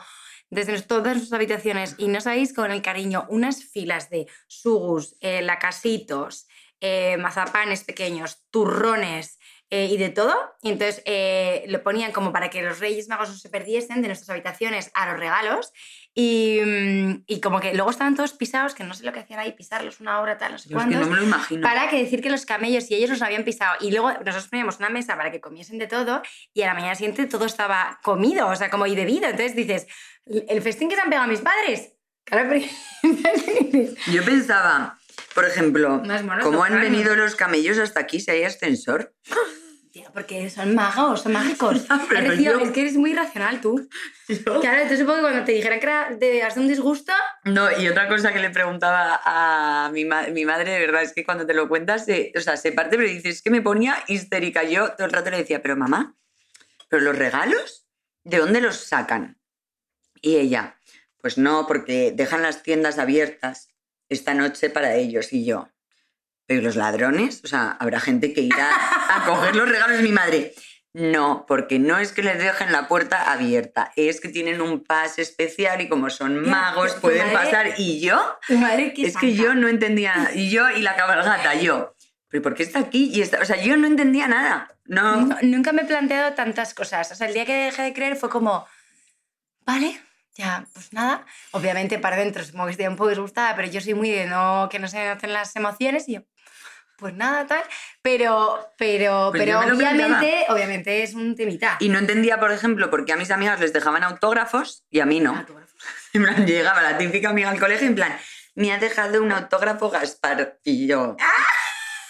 desde todas sus habitaciones. Y no sabéis con el cariño, unas filas de sugus, eh, lacasitos, eh, mazapanes pequeños, turrones eh, y de todo. Y entonces eh, lo ponían como para que los reyes magos no se perdiesen de nuestras habitaciones a los regalos. Y, mm, y como que luego estaban todos pisados, que no sé lo que hacían ahí, pisarlos una hora, tal, no sé cuántos. no me lo imagino. Para que decir que los camellos y ellos los habían pisado. Y luego nosotros poníamos una mesa para que comiesen de todo y a la mañana siguiente todo estaba comido, o sea, como y bebido. Entonces dices, ¿el festín que se han pegado mis padres? Claro, pero... Yo pensaba, por ejemplo, ¿cómo han venido los camellos hasta aquí si hay ascensor? Tía, porque son magos, son mágicos. Ya, pero Has yo- Es que eres muy irracional tú. Claro, entonces supongo que cuando te dijeran que era de hacer un disgusto, No, y otra cosa que le preguntaba a mi, ma- mi madre, de verdad, es que cuando te lo cuentas, o sea, se parte, pero dices, es que me ponía histérica. Yo todo el rato le decía, pero mamá, ¿pero los regalos? ¿De dónde los sacan? Y ella, pues no, porque dejan las tiendas abiertas esta noche para ellos. Y yo, ¿pero los ladrones? O sea, habrá gente que irá a coger los regalos de mi madre. No, porque no es que les dejen la puerta abierta, es que tienen un pase especial y como son magos tu pueden madre- pasar. Y yo, madre es que yo no entendía. Y yo y la cabalgata, yo. ¿Pero por qué está aquí? Y está, o sea, yo no entendía nada. No. No, nunca me he planteado tantas cosas. O sea, el día que dejé de creer fue como, vale, ya, pues nada. Obviamente para dentro supongo que estoy un poco disgustada, pero yo soy muy de no, que no se nocen las emociones y yo, pues nada, tal. Pero, pero, Pues pero obviamente, obviamente es un temita. Y no entendía, por ejemplo, por qué a mis amigas les dejaban autógrafos y a mí no. En plan, llegaba la típica amiga al colegio en plan, me ha dejado un autógrafo Gaspar. Y yo...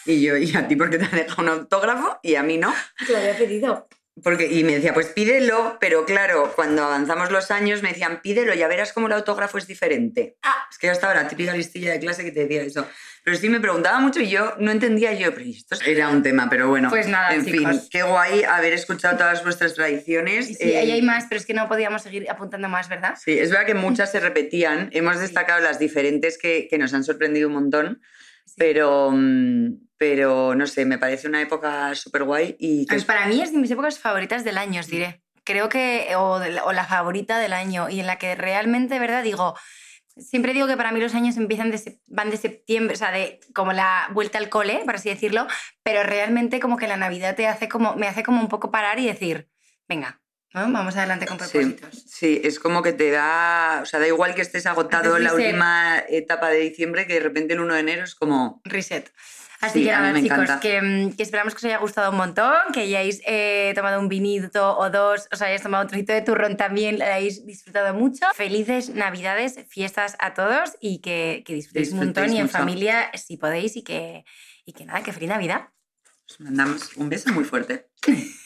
Y yo, ¿y a ti por qué te ha dejado un autógrafo? Y a mí no. Te lo había pedido. Porque, y me decía, pues pídelo, pero claro, cuando avanzamos los años me decían, pídelo, ya verás cómo el autógrafo es diferente. Ah. Es que yo estaba la típica listilla de clase que te decía eso. Pero sí me preguntaba mucho y yo no entendía yo, pero esto era un tema, pero bueno. Pues nada, En chicos. fin, qué guay haber escuchado todas vuestras tradiciones. Y sí, Eh, ahí hay más, pero es que no podíamos seguir apuntando más, ¿verdad? Sí, es verdad que muchas se repetían. Hemos destacado las diferentes que, que nos han sorprendido un montón, Sí. pero, mm, pero no sé, me parece una época súper guay y que Pues para mí es de mis épocas favoritas del año, os diré. Creo que, o, la- o la favorita del año, y en la que realmente, de verdad, digo, siempre digo que para mí los años empiezan de, van de septiembre, o sea, de como la vuelta al cole, por así decirlo, pero realmente como que la Navidad te hace como, me hace como un poco parar y decir, venga, ¿no? vamos adelante con Sí, propósitos. sí, es como que te da, o sea, da igual que estés agotado en la última etapa de diciembre, que de repente el 1 de enero es como... Reset. Así Sí, que nada, chicos, que, mm, que esperamos que os haya gustado un montón, que hayáis eh, tomado un vinito o dos, os hayáis tomado un trocito de turrón también, lo hayáis disfrutado mucho. Felices Navidades, fiestas a todos y que, que disfrutéis un Disfrutéis montón y en mucho. familia si podéis y que, y que nada, que feliz Navidad. Os mandamos un beso muy fuerte.